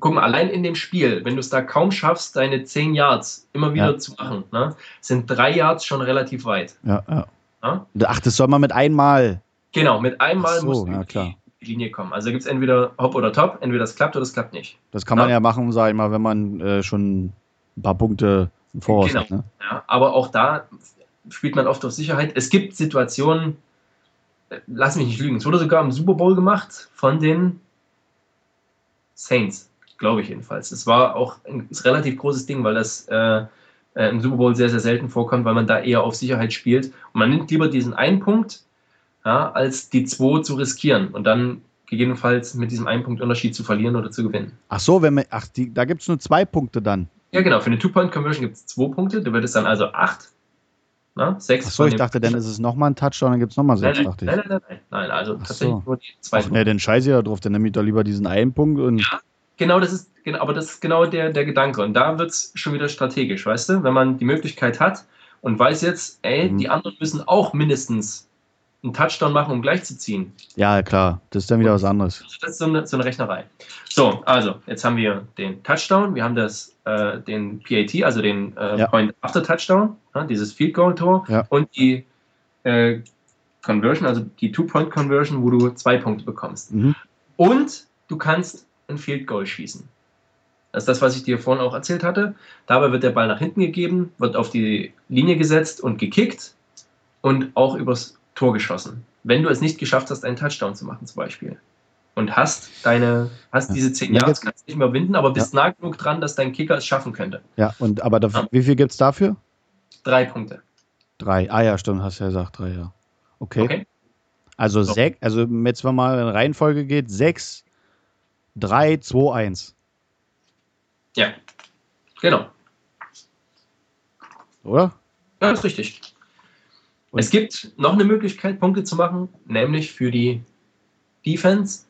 guck mal, allein in dem Spiel, wenn du es da kaum schaffst, deine 10 Yards immer wieder ja. zu machen, ne, sind drei Yards schon relativ weit. Ja, ja. Ja? Ach, das soll man mit einmal. Genau, mit einmal so, muss ja, klar. die Linie kommen. Also gibt es entweder Hop oder Top, entweder es klappt oder es klappt nicht. Das kann man ja, ja machen, sag ich mal, wenn man äh, schon ein paar Punkte im Voraus genau. hat. Ne? Ja, aber auch da spielt man oft auf Sicherheit. Es gibt Situationen, äh, lass mich nicht lügen, es wurde sogar im Super Bowl gemacht von den Saints, glaube ich jedenfalls. Es war auch ein relativ großes Ding, weil das äh, äh, im Super Bowl sehr, sehr selten vorkommt, weil man da eher auf Sicherheit spielt. Und man nimmt lieber diesen einen Punkt, ja, als die zwei zu riskieren und dann gegebenenfalls mit diesem einen Punkt Unterschied zu verlieren oder zu gewinnen. Ach so, wenn man, ach, die, da gibt es nur zwei Punkte dann. Ja, genau. Für eine Two-Point-Conversion gibt es zwei Punkte. Du würdest dann also acht, na, sechs. Ach so, ich dachte, dann ist es nochmal ein Touchdown, dann gibt es nochmal sechs, nein, dachte nein, ich. Nein, nein, nein, nein. Also ach tatsächlich so. nur die zwei. Ach, nee, dann scheiße ja drauf, dann nehme ich doch lieber diesen einen Punkt und. Ja, genau das ist, genau, aber das ist genau der, der Gedanke. Und da wird es schon wieder strategisch, weißt du? Wenn man die Möglichkeit hat und weiß jetzt, ey, mhm. die anderen müssen auch mindestens einen Touchdown machen, um gleich zu ziehen. Ja, klar, das ist dann wieder was anderes. Das ist so eine, so eine Rechnerei. So, also, jetzt haben wir den Touchdown, wir haben das, äh, den PAT, also den äh, ja. Point After Touchdown, ja, dieses Field Goal Tor ja. und die äh, Conversion, also die Two-Point-Conversion, wo du zwei Punkte bekommst. Mhm. Und du kannst ein Field Goal schießen. Das ist das, was ich dir vorhin auch erzählt hatte. Dabei wird der Ball nach hinten gegeben, wird auf die Linie gesetzt und gekickt und auch übers Tor geschossen. Wenn du es nicht geschafft hast, einen Touchdown zu machen, zum Beispiel. Und hast deine, hast diese zehn Jahre, kannst nicht mehr überwinden, aber bist ja. nah genug dran, dass dein Kicker es schaffen könnte. Ja, und aber dafür, ja. wie viel gibt es dafür? Drei Punkte. Drei. Ah ja, stimmt, hast du ja gesagt, drei, ja. Okay. okay. Also so. sechs, also jetzt wenn mal in Reihenfolge geht, sechs, drei, zwei, eins. Ja, genau. Oder? Ja, ist richtig. Und es gibt noch eine Möglichkeit, Punkte zu machen, nämlich für die Defense.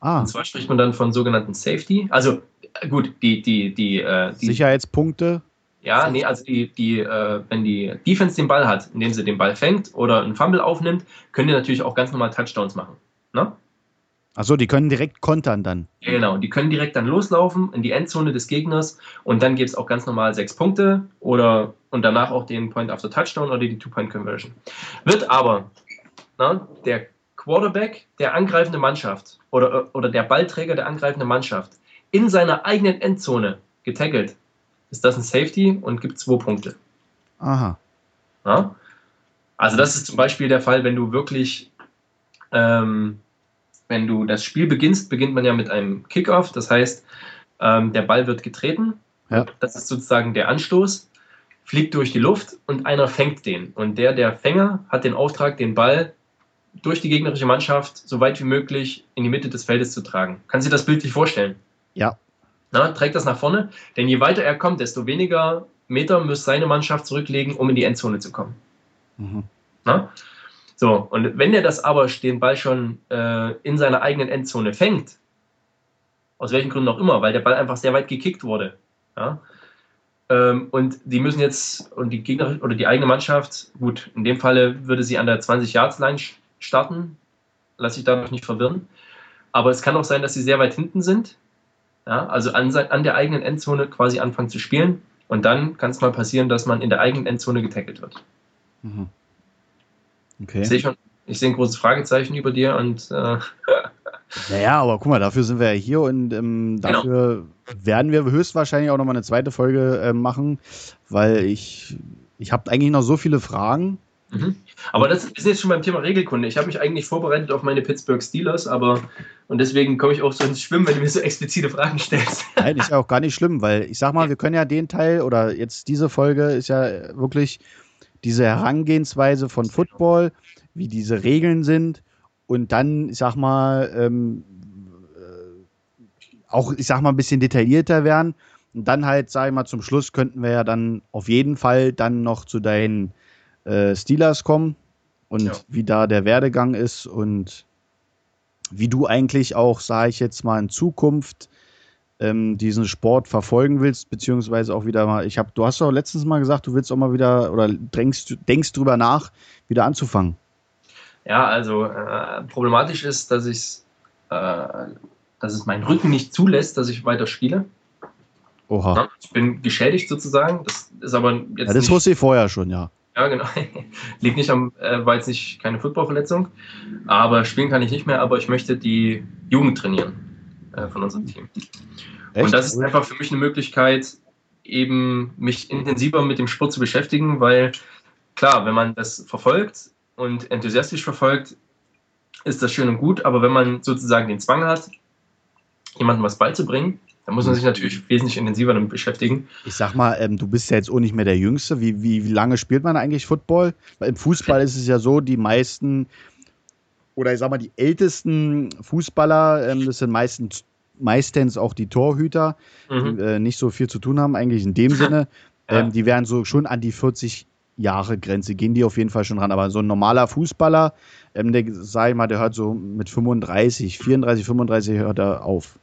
Ah. Und zwar spricht man dann von sogenannten Safety. Also gut, die, die, die, äh, die Sicherheitspunkte. Ja, nee, also die, die, äh, wenn die Defense den Ball hat, indem sie den Ball fängt oder einen Fumble aufnimmt, können die natürlich auch ganz normal Touchdowns machen. Ne? Achso, die können direkt kontern dann. Genau, die können direkt dann loslaufen in die Endzone des Gegners und dann gibt es auch ganz normal sechs Punkte oder und danach auch den Point after Touchdown oder die Two-Point-Conversion. Wird aber na, der Quarterback der angreifenden Mannschaft oder, oder der Ballträger der angreifenden Mannschaft in seiner eigenen Endzone getaggelt, ist das ein Safety und gibt zwei Punkte. Aha. Na? Also das ist zum Beispiel der Fall, wenn du wirklich ähm, wenn du das Spiel beginnst, beginnt man ja mit einem Kickoff. Das heißt, ähm, der Ball wird getreten. Ja. Das ist sozusagen der Anstoß, fliegt durch die Luft und einer fängt den. Und der, der Fänger, hat den Auftrag, den Ball durch die gegnerische Mannschaft so weit wie möglich in die Mitte des Feldes zu tragen. Kann sich das bildlich vorstellen? Ja. Na, trägt das nach vorne, denn je weiter er kommt, desto weniger Meter muss seine Mannschaft zurücklegen, um in die Endzone zu kommen. Mhm. Na? So, und wenn er das aber den Ball schon äh, in seiner eigenen Endzone fängt, aus welchen Gründen auch immer, weil der Ball einfach sehr weit gekickt wurde, ja, ähm, und die müssen jetzt, und die Gegner oder die eigene Mannschaft, gut, in dem Falle würde sie an der 20-Yards-Line starten, lasse ich dadurch nicht verwirren, aber es kann auch sein, dass sie sehr weit hinten sind, ja, also an, an der eigenen Endzone quasi anfangen zu spielen und dann kann es mal passieren, dass man in der eigenen Endzone getackelt wird. Mhm. Okay. Ich sehe schon, ich sehe ein großes Fragezeichen über dir und. Äh, [LAUGHS] naja, aber guck mal, dafür sind wir ja hier und ähm, genau. dafür genau. werden wir höchstwahrscheinlich auch nochmal eine zweite Folge äh, machen, weil ich, ich habe eigentlich noch so viele Fragen. Mhm. Aber das ist jetzt schon beim Thema Regelkunde. Ich habe mich eigentlich vorbereitet auf meine Pittsburgh Steelers, aber und deswegen komme ich auch so ins Schwimmen, wenn du mir so explizite Fragen stellst. [LAUGHS] Nein, ist ja auch gar nicht schlimm, weil ich sag mal, wir können ja den Teil oder jetzt diese Folge ist ja wirklich diese Herangehensweise von Football, wie diese Regeln sind und dann, ich sag mal, ähm, äh, auch, ich sag mal, ein bisschen detaillierter werden. Und dann halt, sag ich mal, zum Schluss könnten wir ja dann auf jeden Fall dann noch zu deinen äh, Steelers kommen und ja. wie da der Werdegang ist und wie du eigentlich auch, sage ich jetzt mal, in Zukunft ähm, diesen Sport verfolgen willst, beziehungsweise auch wieder mal, ich habe, du hast doch letztens mal gesagt, du willst auch mal wieder oder denkst, denkst drüber nach, wieder anzufangen. Ja, also äh, problematisch ist, dass ich äh, dass es mein Rücken nicht zulässt, dass ich weiter spiele. Oha. Ich bin geschädigt sozusagen. Das ist aber jetzt. Ja, das wusste ich vorher schon, ja. Ja, genau. [LAUGHS] Liegt nicht am, äh, war jetzt nicht keine Footballverletzung. Aber spielen kann ich nicht mehr, aber ich möchte die Jugend trainieren äh, von unserem Team. Echt? Und das ist einfach für mich eine Möglichkeit, eben mich intensiver mit dem Sport zu beschäftigen, weil klar, wenn man das verfolgt und enthusiastisch verfolgt, ist das schön und gut, aber wenn man sozusagen den Zwang hat, jemandem was beizubringen, dann muss man sich natürlich wesentlich intensiver damit beschäftigen. Ich sag mal, ähm, du bist ja jetzt auch nicht mehr der Jüngste. Wie, wie, wie lange spielt man eigentlich Football? Weil im Fußball [LAUGHS] ist es ja so, die meisten oder ich sag mal, die ältesten Fußballer, ähm, das sind meistens, meistens auch die Torhüter, mhm. die äh, nicht so viel zu tun haben, eigentlich in dem Sinne. [LAUGHS] Ähm, ja. Die werden so schon an die 40 Jahre Grenze, gehen die auf jeden Fall schon ran. Aber so ein normaler Fußballer, ähm, der, sag ich mal, der hört so mit 35, 34, 35 hört er auf.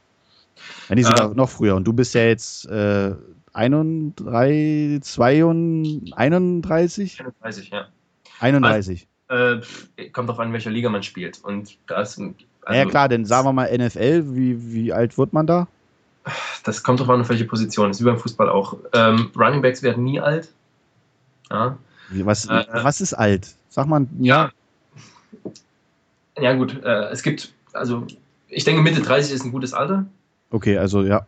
Wenn nicht sogar äh, noch früher. Und du bist ja jetzt äh, 31, 32, 31? 31, ja. 31. Äh, kommt drauf an, welcher Liga man spielt. Und da ist. Also, ja, klar, denn sagen wir mal NFL, wie, wie alt wird man da? Das kommt drauf an, auf welche Position. Das ist wie beim Fußball auch. Ähm, Running Backs werden nie alt. Ja. Was, äh, was ist alt? Sag mal, ja. Ja, gut. Äh, es gibt, also, ich denke, Mitte 30 ist ein gutes Alter. Okay, also ja.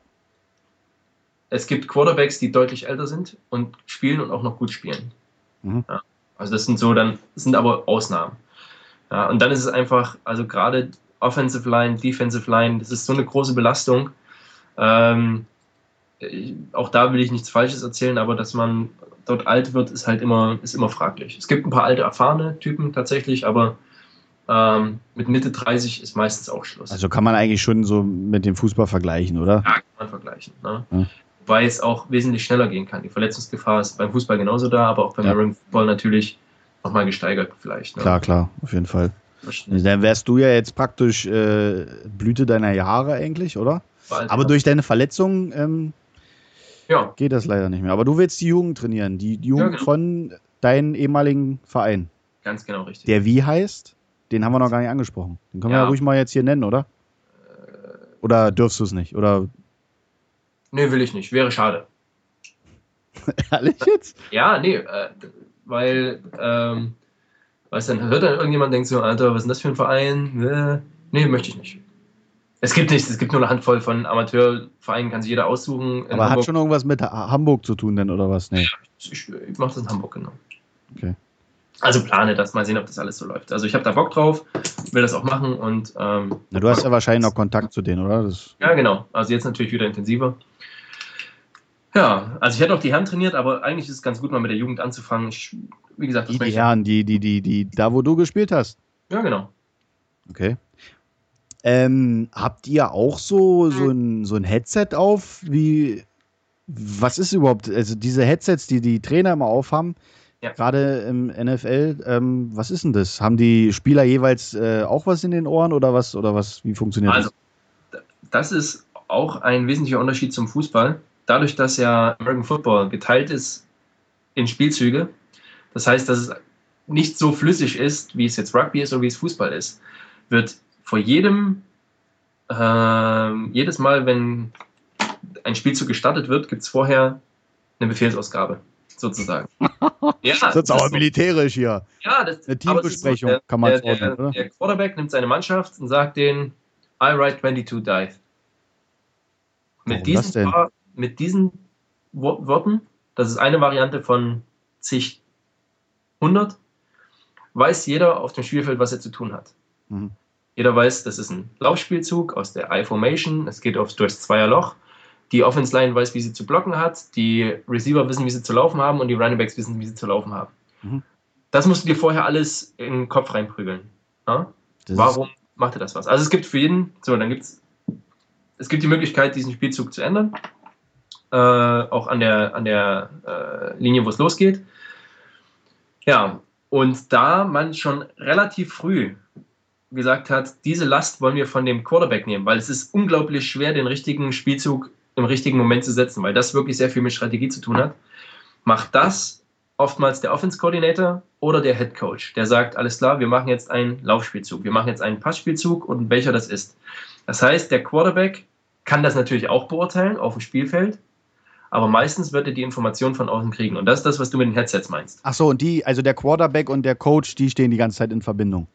Es gibt Quarterbacks, die deutlich älter sind und spielen und auch noch gut spielen. Mhm. Ja. Also das sind so dann, sind aber Ausnahmen. Ja, und dann ist es einfach, also gerade Offensive Line, Defensive Line, das ist so eine große Belastung. Ähm, auch da will ich nichts Falsches erzählen, aber dass man dort alt wird, ist halt immer, ist immer fraglich. Es gibt ein paar alte, erfahrene Typen tatsächlich, aber ähm, mit Mitte 30 ist meistens auch Schluss. Also kann man eigentlich schon so mit dem Fußball vergleichen, oder? Ja, kann man vergleichen. Ne? Ja. Wobei es auch wesentlich schneller gehen kann. Die Verletzungsgefahr ist beim Fußball genauso da, aber auch beim ja. American Football natürlich nochmal gesteigert vielleicht. Ne? Klar, klar, auf jeden Fall. Dann wärst du ja jetzt praktisch äh, Blüte deiner Jahre eigentlich, oder? Bald, aber ja. durch deine Verletzung ähm, ja. geht das leider nicht mehr. Aber du willst die Jugend trainieren, die, die Jugend genau. von deinem ehemaligen Verein. Ganz genau richtig. Der wie heißt? Den haben wir noch gar nicht angesprochen. Den können wir ja ruhig mal jetzt hier nennen, oder? Oder dürfst du es nicht? Oder? Nee, will ich nicht. Wäre schade. [LAUGHS] Ehrlich jetzt? Ja, nee, äh, weil, ähm, weißt dann hört dann irgendjemand denkt so, Alter, was ist denn das für ein Verein? Äh, nee, möchte ich nicht. Es gibt nichts, es gibt nur eine Handvoll von Amateurvereinen, kann sich jeder aussuchen. Aber hat schon irgendwas mit Hamburg zu tun denn, oder was? Nee. Ich, ich, ich mache das in Hamburg, genau. Okay. Also plane das, mal sehen, ob das alles so läuft. Also ich habe da Bock drauf, will das auch machen und. Ähm, Na, du hast ja wahrscheinlich noch Kontakt zu denen, oder? Das ja, genau. Also jetzt natürlich wieder intensiver. Ja, also ich hätte auch die Herren trainiert, aber eigentlich ist es ganz gut, mal mit der Jugend anzufangen. Ich, wie gesagt, das die, die Herren, die, die, die, die, da wo du gespielt hast. Ja, genau. Okay. Ähm, habt ihr auch so, so, ein, so ein Headset auf? Wie, was ist überhaupt, also diese Headsets, die die Trainer immer aufhaben, ja. Gerade im NFL, ähm, was ist denn das? Haben die Spieler jeweils äh, auch was in den Ohren oder was? Oder was? Wie funktioniert also, das? Das ist auch ein wesentlicher Unterschied zum Fußball. Dadurch, dass ja American Football geteilt ist in Spielzüge, das heißt, dass es nicht so flüssig ist, wie es jetzt Rugby ist oder wie es Fußball ist, wird vor jedem, äh, jedes Mal, wenn ein Spielzug gestartet wird, gibt es vorher eine Befehlsausgabe sozusagen. [LAUGHS] ja, das ist aber militärisch hier. Ja, das eine Teambesprechung so, der, kann man der, der, oder? der Quarterback nimmt seine Mannschaft und sagt denen, I write 22 dive. Mit diesen, paar, mit diesen Worten, das ist eine Variante von zig 100, weiß jeder auf dem Spielfeld, was er zu tun hat. Mhm. Jeder weiß, das ist ein Laufspielzug aus der I-Formation, es geht aufs durchs Zweierloch die Offense Line weiß, wie sie zu blocken hat, die Receiver wissen, wie sie zu laufen haben und die Running Backs wissen, wie sie zu laufen haben. Mhm. Das musst du dir vorher alles in den Kopf reinprügeln. Ja? Warum macht er das was? Also es gibt für jeden, so, dann gibt's, es gibt die Möglichkeit, diesen Spielzug zu ändern. Äh, auch an der, an der äh, Linie, wo es losgeht. Ja, und da man schon relativ früh gesagt hat, diese Last wollen wir von dem Quarterback nehmen, weil es ist unglaublich schwer, den richtigen Spielzug im richtigen Moment zu setzen, weil das wirklich sehr viel mit Strategie zu tun hat. Macht das oftmals der Offense Coordinator oder der Head Coach, der sagt, alles klar, wir machen jetzt einen Laufspielzug, wir machen jetzt einen Passspielzug und welcher das ist. Das heißt, der Quarterback kann das natürlich auch beurteilen auf dem Spielfeld, aber meistens wird er die Information von außen kriegen und das ist das, was du mit den Headsets meinst. Ach so, und die, also der Quarterback und der Coach, die stehen die ganze Zeit in Verbindung.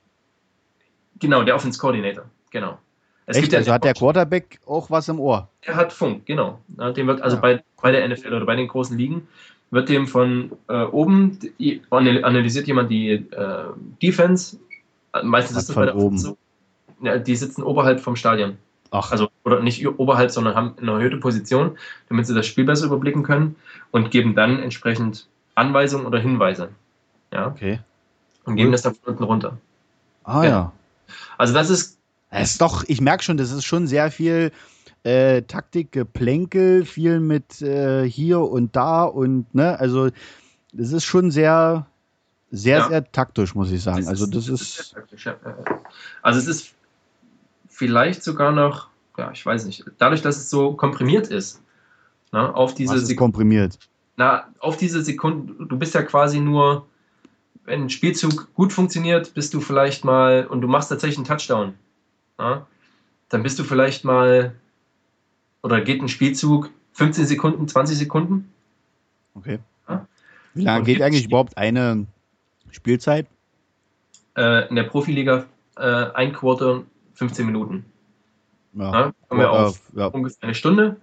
Genau, der Offense Coordinator, genau. Es Echt? also hat der Quarterback auch was im Ohr? Er hat Funk, genau. dem wird also ja. bei, bei der NFL oder bei den großen Ligen wird dem von äh, oben die, analysiert jemand die äh, Defense. Meistens ist das bei der oben. So. Ja, die sitzen oberhalb vom Stadion. Ach. Also, oder nicht oberhalb, sondern haben eine erhöhte Position, damit sie das Spiel besser überblicken können und geben dann entsprechend Anweisungen oder Hinweise. Ja. Okay. Und geben cool. das dann von unten runter. Ah ja. ja. Also das ist es ist doch, ich merke schon, das ist schon sehr viel äh, Taktik, Geplänkel, viel mit äh, hier und da und ne, also das ist schon sehr, sehr, ja. sehr taktisch, muss ich sagen. Das also das ist. ist ja. Also es ist vielleicht sogar noch, ja, ich weiß nicht, dadurch, dass es so komprimiert ist, ne, auf diese Was ist komprimiert? Na, auf diese Sekunden, du bist ja quasi nur, wenn ein Spielzug gut funktioniert, bist du vielleicht mal, und du machst tatsächlich einen Touchdown, ja, dann bist du vielleicht mal, oder geht ein Spielzug 15 Sekunden, 20 Sekunden. Okay. Ja? Wie lange geht eigentlich überhaupt eine Spielzeit? Äh, in der Profiliga äh, ein Quarter 15 Minuten. Ja, ja kommen wir auf ja. ungefähr eine Stunde.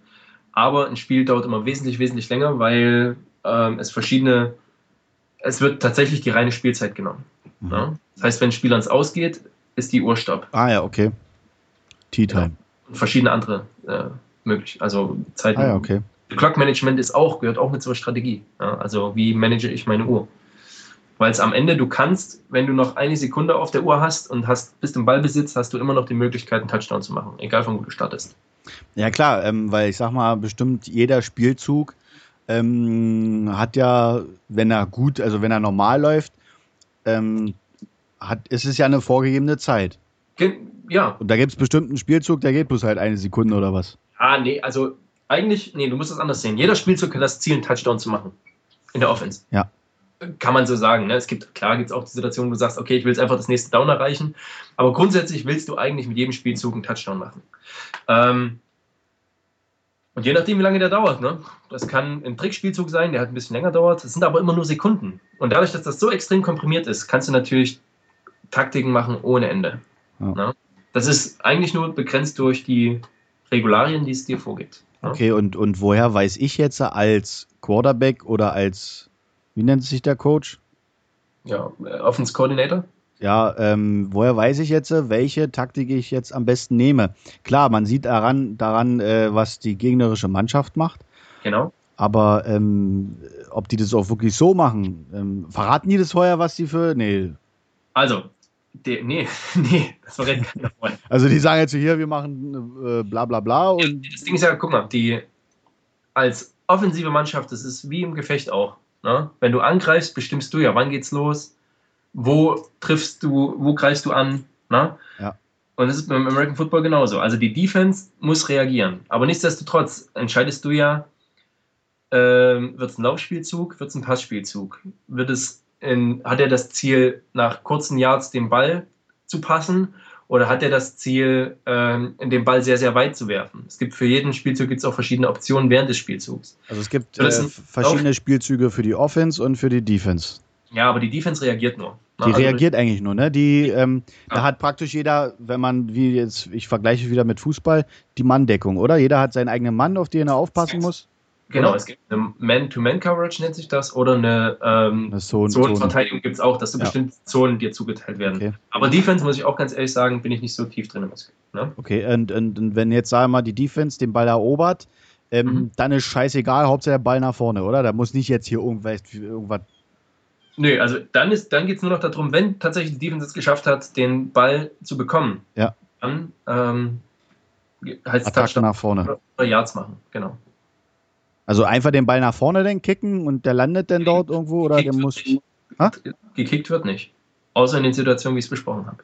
Aber ein Spiel dauert immer wesentlich, wesentlich länger, weil ähm, es verschiedene, es wird tatsächlich die reine Spielzeit genommen. Mhm. Ja? Das heißt, wenn ein Spiel ans Ausgeht, ist die Uhr Stopp. Ah ja, okay. Tea Time. Ja. verschiedene andere äh, möglich. Also Zeiten. Ah ja, okay. Clock Management ist auch, gehört auch mit zur Strategie. Ja? Also wie manage ich meine Uhr? Weil es am Ende, du kannst, wenn du noch eine Sekunde auf der Uhr hast und hast, bist im Ballbesitz, hast du immer noch die Möglichkeit, einen Touchdown zu machen, egal von wo du startest. Ja klar, ähm, weil ich sag mal, bestimmt jeder Spielzug ähm, hat ja, wenn er gut, also wenn er normal läuft, ähm, hat, ist es ja eine vorgegebene Zeit. Ja. Und da gibt es bestimmt einen Spielzug, der geht bloß halt eine Sekunde oder was? Ah, nee, also eigentlich, nee, du musst es anders sehen. Jeder Spielzug hat das Ziel, einen Touchdown zu machen. In der Offense. Ja. Kann man so sagen. Ne? Es gibt, klar gibt es auch die Situation, wo du sagst, okay, ich will jetzt einfach das nächste Down erreichen. Aber grundsätzlich willst du eigentlich mit jedem Spielzug einen Touchdown machen. Ähm, und je nachdem, wie lange der dauert, ne? Das kann ein Trickspielzug sein, der halt ein bisschen länger dauert. Das sind aber immer nur Sekunden. Und dadurch, dass das so extrem komprimiert ist, kannst du natürlich Taktiken machen ohne Ende. Ja. Ne? Das ist eigentlich nur begrenzt durch die Regularien, die es dir vorgibt. Ne? Okay, und, und woher weiß ich jetzt als Quarterback oder als, wie nennt sich der Coach? Ja, Offense Coordinator. Ja, ähm, woher weiß ich jetzt, welche Taktik ich jetzt am besten nehme? Klar, man sieht daran, daran äh, was die gegnerische Mannschaft macht. Genau. Aber ähm, ob die das auch wirklich so machen, ähm, verraten die das vorher, was die für. Nee. Also, de, nee, [LAUGHS] nee, das verrät keiner vorher. Also, die sagen jetzt hier, wir machen äh, bla bla bla. Und das Ding ist ja, guck mal, die als offensive Mannschaft, das ist wie im Gefecht auch. Ne? Wenn du angreifst, bestimmst du ja, wann geht's los wo triffst du, wo greifst du an. Ne? Ja. Und das ist beim American Football genauso. Also die Defense muss reagieren. Aber nichtsdestotrotz entscheidest du ja, ähm, wird es ein Laufspielzug, wird es ein Passspielzug? Wird es in, hat er das Ziel, nach kurzen Yards den Ball zu passen? Oder hat er das Ziel, ähm, den Ball sehr, sehr weit zu werfen? Es gibt für jeden Spielzug gibt's auch verschiedene Optionen während des Spielzugs. Also es gibt äh, verschiedene Spielzüge für die Offense und für die Defense. Ja, aber die Defense reagiert nur. Die also reagiert eigentlich nur, ne? Die, ähm, ja. da hat praktisch jeder, wenn man, wie jetzt, ich vergleiche wieder mit Fußball, die Manndeckung, oder? Jeder hat seinen eigenen Mann, auf den er aufpassen muss. Genau, es gibt eine Man-to-Man-Coverage, nennt sich das, oder eine, ähm, eine Zone, Zonenverteidigung gibt es auch, dass du ja. bestimmte Zonen dir zugeteilt werden. Okay. Aber Defense, muss ich auch ganz ehrlich sagen, bin ich nicht so tief drin im ne? Okay, und, und, und, wenn jetzt, sagen wir mal, die Defense den Ball erobert, ähm, mhm. dann ist scheißegal, Hauptsache der Ball nach vorne, oder? Da muss nicht jetzt hier irgendwas, irgendwas Nö, also dann, dann geht es nur noch darum, wenn tatsächlich die Defense es geschafft hat, den Ball zu bekommen, ja. dann ähm, heißt es nach vorne. Oder Yards machen, genau. Also einfach den Ball nach vorne dann kicken und der landet dann dort irgendwo oder der muss. Gekickt wird nicht. Außer in den Situationen, wie ich es besprochen habe.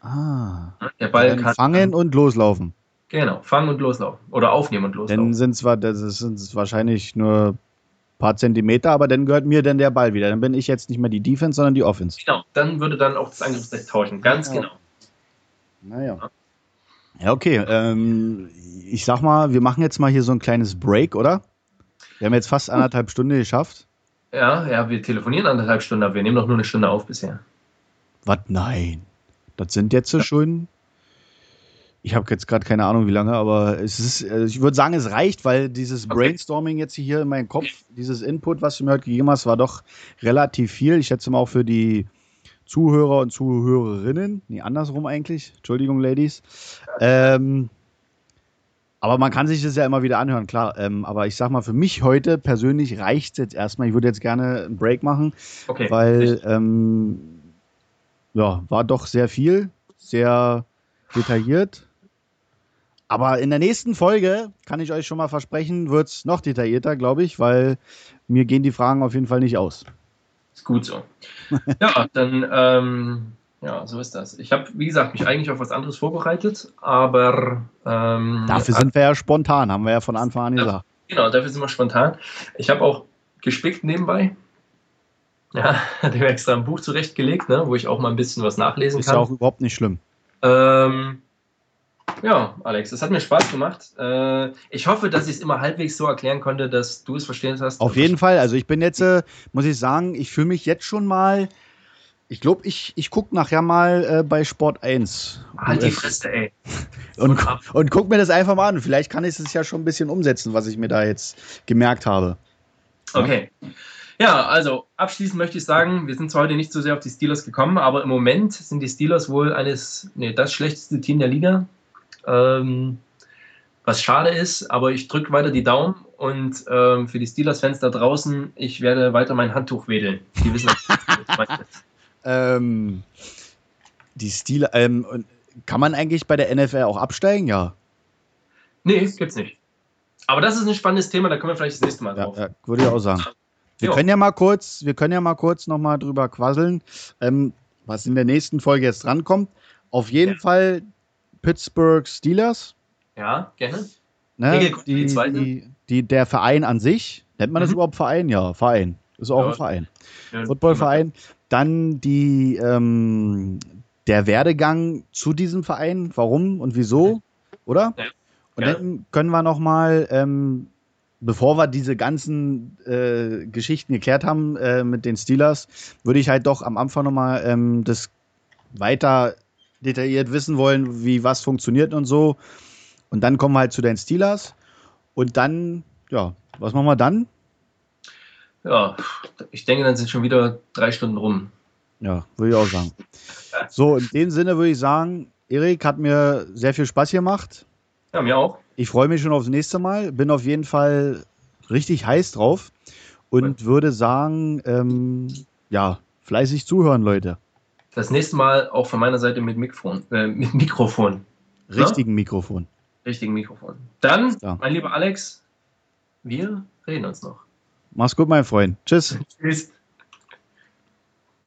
Ah. Der Ball kann. Fangen und loslaufen. Genau, fangen und loslaufen. Oder aufnehmen und loslaufen. Dann sind es wahrscheinlich nur paar Zentimeter, aber dann gehört mir dann der Ball wieder. Dann bin ich jetzt nicht mehr die Defense, sondern die Offense. Genau, dann würde dann auch das Angriffsrecht tauschen. Ganz ja. genau. Naja. Ja, okay. Ähm, ich sag mal, wir machen jetzt mal hier so ein kleines Break, oder? Wir haben jetzt fast anderthalb Stunden geschafft. Ja, ja, wir telefonieren anderthalb Stunden, aber wir nehmen doch nur eine Stunde auf bisher. Was? Nein. Das sind jetzt ja. schon ich habe jetzt gerade keine Ahnung, wie lange, aber es ist, äh, ich würde sagen, es reicht, weil dieses okay. Brainstorming jetzt hier in meinem Kopf, dieses Input, was du mir heute gegeben hast, war doch relativ viel. Ich schätze mal auch für die Zuhörer und Zuhörerinnen, nee, andersrum eigentlich, Entschuldigung, Ladies. Ähm, aber man kann sich das ja immer wieder anhören, klar. Ähm, aber ich sag mal, für mich heute persönlich reicht es jetzt erstmal. Ich würde jetzt gerne einen Break machen, okay. weil ähm, ja, war doch sehr viel, sehr detailliert. Aber in der nächsten Folge, kann ich euch schon mal versprechen, wird es noch detaillierter, glaube ich, weil mir gehen die Fragen auf jeden Fall nicht aus. Ist gut so. [LAUGHS] ja, dann ähm, Ja, so ist das. Ich habe, wie gesagt, mich eigentlich auf was anderes vorbereitet, aber. Ähm, dafür sind wir ja spontan, haben wir ja von Anfang an gesagt. Genau, dafür sind wir spontan. Ich habe auch gespickt nebenbei. Ja, [LAUGHS] hatte mir extra ein Buch zurechtgelegt, ne, wo ich auch mal ein bisschen was nachlesen ist kann. Ist ja auch überhaupt nicht schlimm. Ähm, ja, Alex, es hat mir Spaß gemacht. Äh, ich hoffe, dass ich es immer halbwegs so erklären konnte, dass du es verstehen hast. Auf jeden Fall. Also ich bin jetzt, äh, muss ich sagen, ich fühle mich jetzt schon mal. Ich glaube, ich, ich gucke nachher mal äh, bei Sport 1. Halt die Fresse, ey. [LAUGHS] Und, und guck mir das einfach mal an. Vielleicht kann ich es ja schon ein bisschen umsetzen, was ich mir da jetzt gemerkt habe. Okay. Ja, also abschließend möchte ich sagen, wir sind zwar heute nicht so sehr auf die Steelers gekommen, aber im Moment sind die Steelers wohl eines, nee, das schlechteste Team der Liga. Ähm, was schade ist, aber ich drücke weiter die Daumen und ähm, für die Steelers-Fans da draußen, ich werde weiter mein Handtuch wedeln. Die wissen, was [LAUGHS] ähm, die Steelers, ähm, kann man eigentlich bei der NFL auch absteigen? Ja. Nee, gibt's nicht. Aber das ist ein spannendes Thema, da können wir vielleicht das nächste Mal drauf. Ja, ja würde ich auch sagen. Wir jo. können ja mal kurz, wir können ja mal kurz noch mal drüber quasseln, ähm, was in der nächsten Folge jetzt drankommt. Auf jeden ja. Fall Pittsburgh Steelers. Ja, gerne. Ne, die, die, die, der Verein an sich, nennt man mhm. das überhaupt Verein? Ja, Verein. Ist auch ja. ein Verein. Ja, Footballverein. Dann die, ähm, der Werdegang zu diesem Verein, warum und wieso, oder? Ja. Und dann können wir noch mal, ähm, bevor wir diese ganzen äh, Geschichten geklärt haben äh, mit den Steelers, würde ich halt doch am Anfang noch mal ähm, das weiter detailliert wissen wollen, wie was funktioniert und so. Und dann kommen wir halt zu den Steelers. Und dann, ja, was machen wir dann? Ja, ich denke, dann sind schon wieder drei Stunden rum. Ja, würde ich auch sagen. So, in dem Sinne würde ich sagen, Erik hat mir sehr viel Spaß gemacht. Ja, mir auch. Ich freue mich schon aufs nächste Mal. Bin auf jeden Fall richtig heiß drauf und cool. würde sagen, ähm, ja, fleißig zuhören, Leute. Das nächste Mal auch von meiner Seite mit Mikrofon. Äh, mit Mikrofon. Richtigen ja? Mikrofon. Richtigen Mikrofon. Dann, ja. mein lieber Alex, wir reden uns noch. Mach's gut, mein Freund. Tschüss. Tschüss.